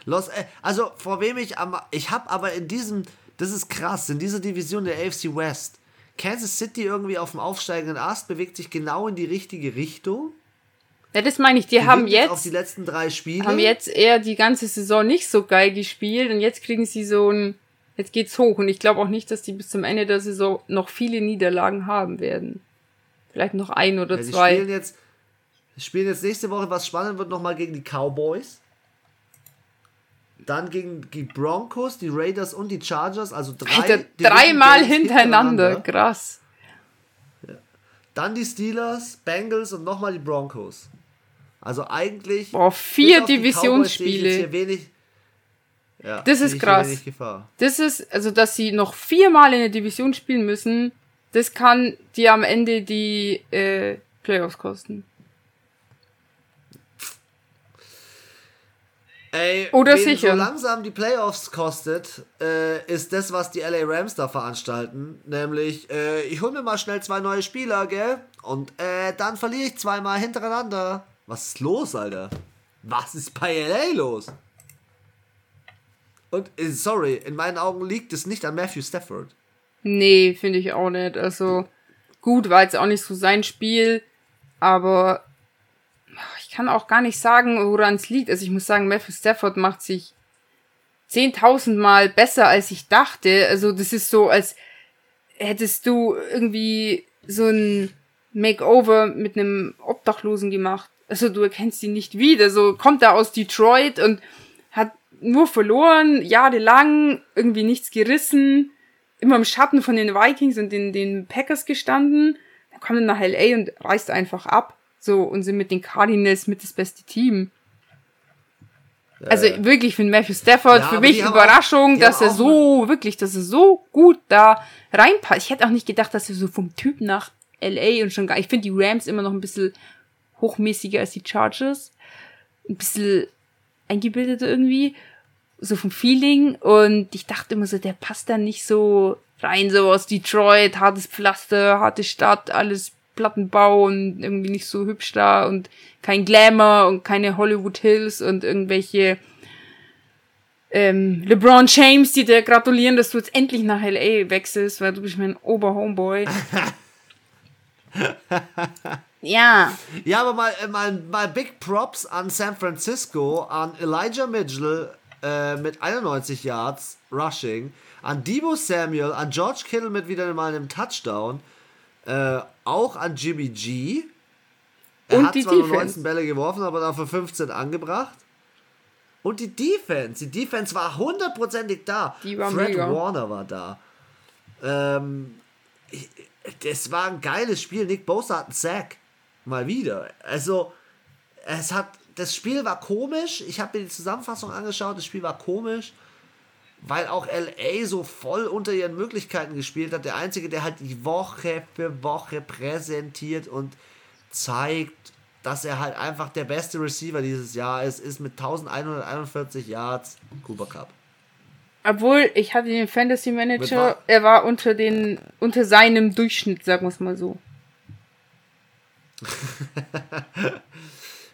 Los, äh, also vor wem ich am. Ich habe aber in diesem. Das ist krass, in dieser Division der AFC West. Kansas City irgendwie auf dem aufsteigenden Ast bewegt sich genau in die richtige Richtung. Ja, das meine ich. Die, die haben jetzt auf die letzten drei Spiele haben jetzt eher die ganze Saison nicht so geil gespielt und jetzt kriegen sie so ein jetzt geht's hoch und ich glaube auch nicht, dass die bis zum Ende der Saison noch viele Niederlagen haben werden. Vielleicht noch ein oder ja, zwei. Spielen jetzt spielen jetzt nächste Woche was spannend wird nochmal gegen die Cowboys. Dann gegen die Broncos, die Raiders und die Chargers, also drei Alter, dreimal hintereinander. hintereinander, krass. Ja. Dann die Steelers, Bengals und nochmal die Broncos. Also eigentlich. Boah, vier Divisionsspiele. Wenig, ja, das ist krass. Das ist, also, dass sie noch viermal in der Division spielen müssen, das kann dir am Ende die äh, Playoffs kosten. Ey, Oder sicher. so langsam die Playoffs kostet, äh, ist das, was die LA Rams da veranstalten. Nämlich, äh, ich hole mir mal schnell zwei neue Spieler, gell? Und äh, dann verliere ich zweimal hintereinander. Was ist los, Alter? Was ist bei LA los? Und, äh, sorry, in meinen Augen liegt es nicht an Matthew Stafford. Nee, finde ich auch nicht. Also, gut, war jetzt auch nicht so sein Spiel, aber kann auch gar nicht sagen, woran es liegt. Also ich muss sagen, Matthew Stafford macht sich 10.000 Mal besser, als ich dachte. Also das ist so, als hättest du irgendwie so ein Makeover mit einem Obdachlosen gemacht. Also du erkennst ihn nicht wieder. So kommt er aus Detroit und hat nur verloren, jahrelang, irgendwie nichts gerissen, immer im Schatten von den Vikings und den, den Packers gestanden. Dann kommt er nach LA und reißt einfach ab. So, und sind mit den Cardinals mit das beste Team. Also äh, wirklich für Matthew Stafford, ja, für mich Überraschung, auch, dass er so, wirklich, dass er so gut da reinpasst. Ich hätte auch nicht gedacht, dass er so vom Typ nach LA und schon gar, ich finde die Rams immer noch ein bisschen hochmäßiger als die Chargers. Ein bisschen eingebildeter irgendwie. So vom Feeling. Und ich dachte immer so, der passt da nicht so rein, so aus Detroit, hartes Pflaster, harte Stadt, alles Plattenbau und irgendwie nicht so hübsch da und kein Glamour und keine Hollywood Hills und irgendwelche ähm, LeBron James, die dir gratulieren, dass du jetzt endlich nach LA wechselst, weil du bist mein Oberhomeboy. <laughs> ja. Ja, aber mal, äh, mal, mal Big Props an San Francisco, an Elijah Mitchell äh, mit 91 Yards Rushing, an Debo Samuel, an George Kittle mit wieder mal einem Touchdown äh, auch an Jimmy G. Er und hat zwar Defense. nur 19 Bälle geworfen, aber dafür 15 angebracht. Und die Defense. Die Defense war hundertprozentig da. War Fred mega. Warner war da. Ähm, das war ein geiles Spiel. Nick Bosa hat einen Sack. Mal wieder. Also, es hat. Das Spiel war komisch. Ich habe mir die Zusammenfassung angeschaut. Das Spiel war komisch weil auch LA so voll unter ihren Möglichkeiten gespielt hat. Der Einzige, der halt die Woche für Woche präsentiert und zeigt, dass er halt einfach der beste Receiver dieses Jahr ist, ist mit 1141 Yards Cooper Cup. Obwohl, ich hatte den Fantasy Manager, er war unter den, unter seinem Durchschnitt, sagen wir es mal so. <laughs>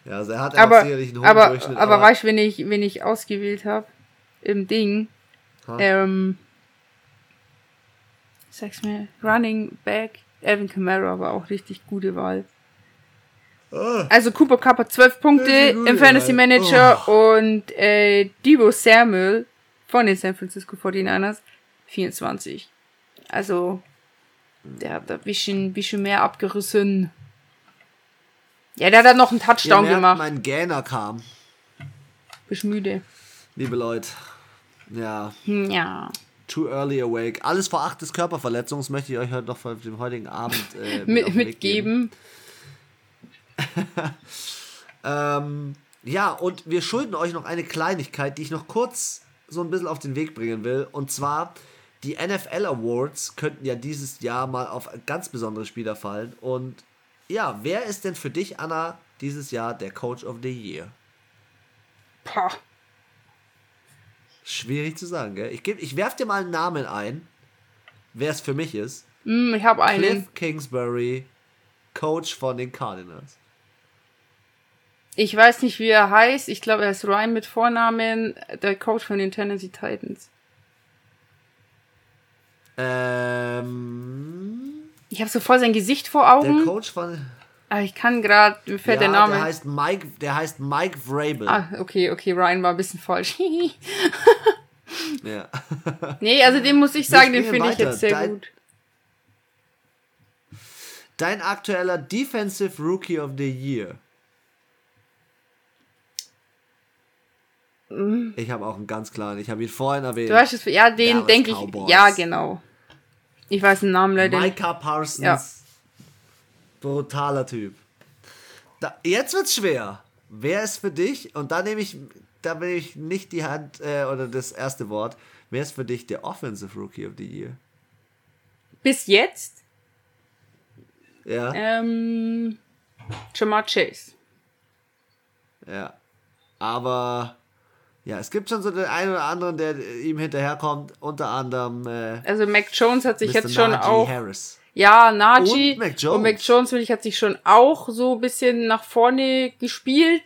ja, also er hat aber, sicherlich einen hohen aber, Durchschnitt. Aber, aber weißt du, wenn ich, wenn ich ausgewählt habe im Ding, ähm, sag's mir, Running Back, Evan Kamara war auch richtig gute Wahl. Oh. Also Cooper Cup hat 12 Punkte im Fantasy Manager oh. und äh, Debo Samuel von den San Francisco 49ers 24. Also der hat da ein bisschen, bisschen mehr abgerissen. Ja, der hat noch einen Touchdown ja, gemacht. Mein Gähner kam. Bist müde. Liebe Leute, ja. Ja. Too early awake. Alles vor Acht des Körperverletzungs möchte ich euch heute noch für den heutigen Abend äh, <laughs> mit, mitgeben. <laughs> ähm, ja, und wir schulden euch noch eine Kleinigkeit, die ich noch kurz so ein bisschen auf den Weg bringen will. Und zwar, die NFL Awards könnten ja dieses Jahr mal auf ganz besondere Spieler fallen. Und ja, wer ist denn für dich, Anna, dieses Jahr der Coach of the Year? Pah. Schwierig zu sagen, gell? Ich, ich werf dir mal einen Namen ein, wer es für mich ist. Mm, ich habe einen. Cliff Kingsbury, Coach von den Cardinals. Ich weiß nicht, wie er heißt. Ich glaube, er ist Ryan mit Vornamen, der Coach von den Tennessee Titans. Ähm. Ich habe so voll sein Gesicht vor Augen. Der Coach von. Aber ich kann gerade, mir fällt ja, der Name. Der heißt Mike, der heißt Mike Vrabel. Ah, okay, okay, Ryan war ein bisschen falsch. <laughs> ja. nee, also den muss ich sagen, den finde ich jetzt sehr dein, gut. Dein aktueller Defensive Rookie of the Year. Mhm. Ich habe auch einen ganz klaren, ich habe ihn vorhin erwähnt. Du hast es, ja, den denke ich, ja, genau. Ich weiß den Namen leider Micah Parsons. Ja. Brutaler Typ. Da, jetzt wird's schwer. wer ist für dich, und da nehme ich, da will ich nicht die Hand äh, oder das erste Wort, wer ist für dich der Offensive Rookie of the Year? Bis jetzt? Ja. Ähm, Jamar Chase. Ja. Aber ja, es gibt schon so den einen oder anderen, der ihm hinterherkommt, unter anderem. Äh, also Mac Jones hat sich Mr. jetzt schon Najee auch. Harris. Ja, Najee und Mac Jones, und Mac Jones ich, hat sich schon auch so ein bisschen nach vorne gespielt.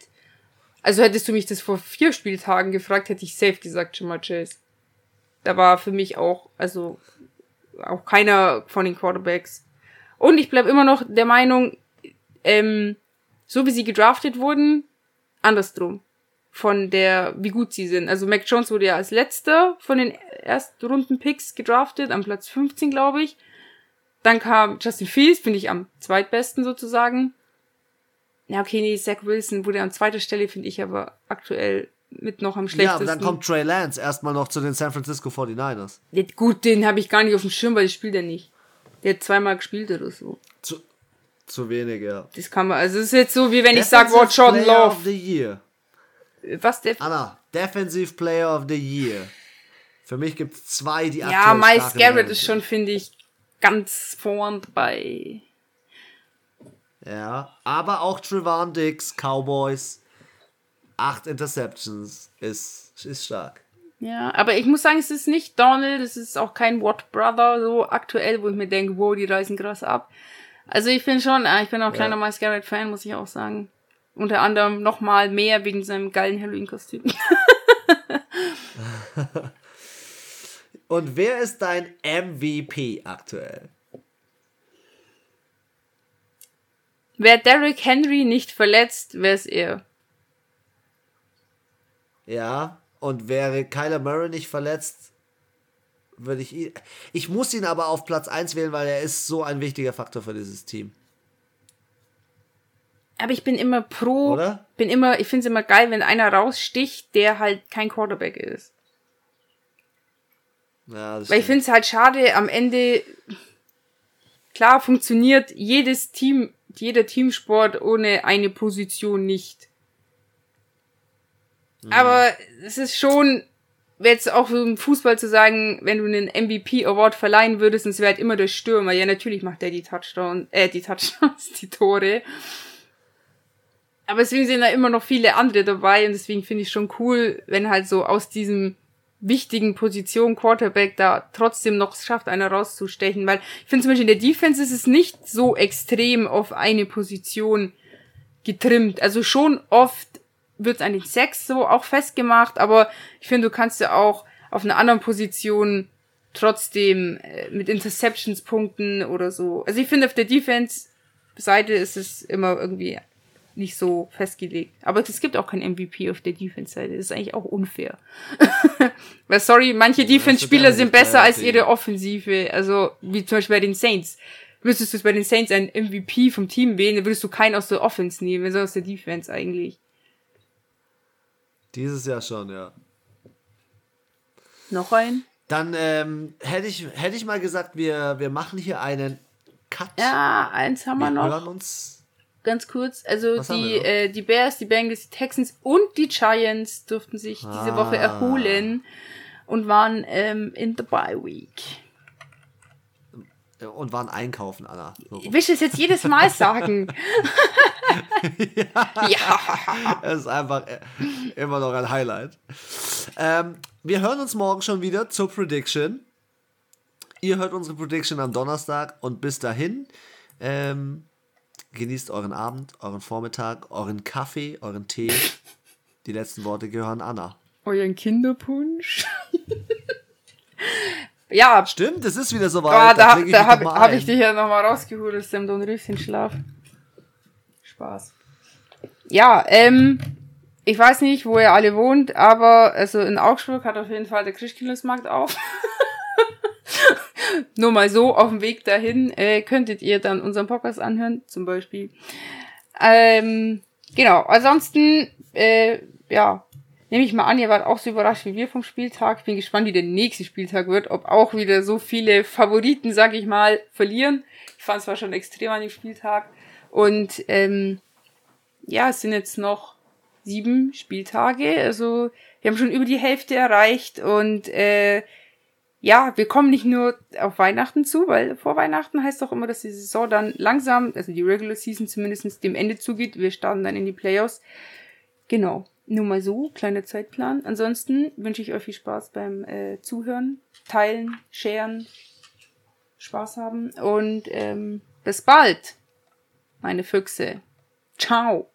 Also hättest du mich das vor vier Spieltagen gefragt, hätte ich safe gesagt, Jamar Chase. Da war für mich auch, also auch keiner von den Quarterbacks. Und ich bleib immer noch der Meinung, ähm, so wie sie gedraftet wurden, andersrum. Von der, wie gut sie sind. Also Mac Jones wurde ja als letzter von den erstrunden Picks gedraftet, am Platz 15, glaube ich. Dann kam Justin Fields, finde ich am zweitbesten sozusagen. Ja, okay, nee, Zach Wilson wurde an zweiter Stelle, finde ich aber aktuell mit noch am schlechtesten. Ja, aber dann kommt Trey Lance erstmal noch zu den San Francisco 49ers. Ja, gut, den habe ich gar nicht auf dem Schirm, weil ich spielt er nicht. Der hat zweimal gespielt oder so. Zu, zu wenig, ja. Das kann man, also es ist jetzt so, wie wenn ich sage, oh, Jordan Player Love. Of the year. Was der? Anna, Defensive Player of the Year. Für mich gibt es zwei, die Ja, Miles Garrett ist schon, finde ich, ganz vorn dabei. Ja, aber auch Trevon Dix, Cowboys. Acht Interceptions ist, ist stark. Ja, aber ich muss sagen, es ist nicht Donald, es ist auch kein Watt Brother so aktuell, wo ich mir denke, wow, die reisen krass ab. Also ich bin schon, ich bin auch ein kleiner ja. Miles Garrett Fan, muss ich auch sagen. Unter anderem nochmal mehr wegen seinem geilen Halloween-Kostüm. <laughs> <laughs> Und wer ist dein MVP aktuell? Wäre Derrick Henry nicht verletzt, wäre es er. Ja, und wäre Kyler Murray nicht verletzt, würde ich ihn. Ich muss ihn aber auf Platz 1 wählen, weil er ist so ein wichtiger Faktor für dieses Team. Aber ich bin immer pro. Oder? Bin immer, ich finde es immer geil, wenn einer raussticht, der halt kein Quarterback ist. Ja, Weil ich finde es halt schade, am Ende, klar funktioniert jedes Team, jeder Teamsport ohne eine Position nicht. Mhm. Aber es ist schon, jetzt auch so im Fußball zu sagen, wenn du einen MVP Award verleihen würdest, und es wäre halt immer der Stürmer. Ja, natürlich macht der die Touchdown, äh, die Touchdowns, <laughs> die Tore. Aber deswegen sind da immer noch viele andere dabei und deswegen finde ich schon cool, wenn halt so aus diesem wichtigen Position Quarterback da trotzdem noch schafft, einer rauszustechen, weil ich finde zum Beispiel in der Defense ist es nicht so extrem auf eine Position getrimmt. Also schon oft wird es an den Sex so auch festgemacht, aber ich finde, du kannst ja auch auf einer anderen Position trotzdem äh, mit Interceptions punkten oder so. Also ich finde, auf der Defense-Seite ist es immer irgendwie nicht so festgelegt. Aber es gibt auch kein MVP auf der Defense-Seite. Das ist eigentlich auch unfair. <laughs> Weil, sorry, manche Defense-Spieler sind besser als ihre Offensive. Also, wie zum Beispiel bei den Saints. Müsstest du bei den Saints einen MVP vom Team wählen, dann würdest du keinen aus der Offense nehmen, sondern aus der Defense eigentlich. Dieses Jahr schon, ja. Noch ein? Dann ähm, hätte ich, hätte ich mal gesagt, wir, wir machen hier einen Cut. Ja, eins haben wir, wir noch. Hören uns ganz kurz. Also Was die, äh, die Bears, die Bengals, die Texans und die Giants durften sich ah. diese Woche erholen und waren ähm, in the bye week. Und waren einkaufen, Anna. So. Ich will es jetzt jedes Mal sagen. <laughs> ja. ja. Es ist einfach äh, immer noch ein Highlight. Ähm, wir hören uns morgen schon wieder zur Prediction. Ihr hört unsere Prediction am Donnerstag und bis dahin ähm, Genießt euren Abend, euren Vormittag, euren Kaffee, euren Tee. Die letzten Worte gehören Anna. Euren Kinderpunsch. <laughs> ja. Stimmt, es ist wieder soweit. Ah, da, da, da habe hab ich dich ja nochmal rausgeholt aus dem Dornröschenschlaf. Spaß. Ja, ähm, ich weiß nicht, wo ihr alle wohnt, aber also in Augsburg hat auf jeden Fall der Christkindlesmarkt auf. <laughs> <laughs> Nur mal so auf dem Weg dahin äh, könntet ihr dann unseren Podcast anhören, zum Beispiel. Ähm, genau, ansonsten, äh, ja, nehme ich mal an, ihr wart auch so überrascht wie wir vom Spieltag. Ich bin gespannt, wie der nächste Spieltag wird, ob auch wieder so viele Favoriten, sag ich mal, verlieren. Ich fand es war schon extrem an dem Spieltag. Und ähm, ja, es sind jetzt noch sieben Spieltage. Also wir haben schon über die Hälfte erreicht und äh, ja, wir kommen nicht nur auf Weihnachten zu, weil vor Weihnachten heißt auch immer, dass die Saison dann langsam, also die Regular Season zumindest dem Ende zugeht. Wir starten dann in die Playoffs. Genau. Nur mal so, kleiner Zeitplan. Ansonsten wünsche ich euch viel Spaß beim äh, Zuhören, Teilen, Sharen, Spaß haben und ähm, bis bald, meine Füchse. Ciao.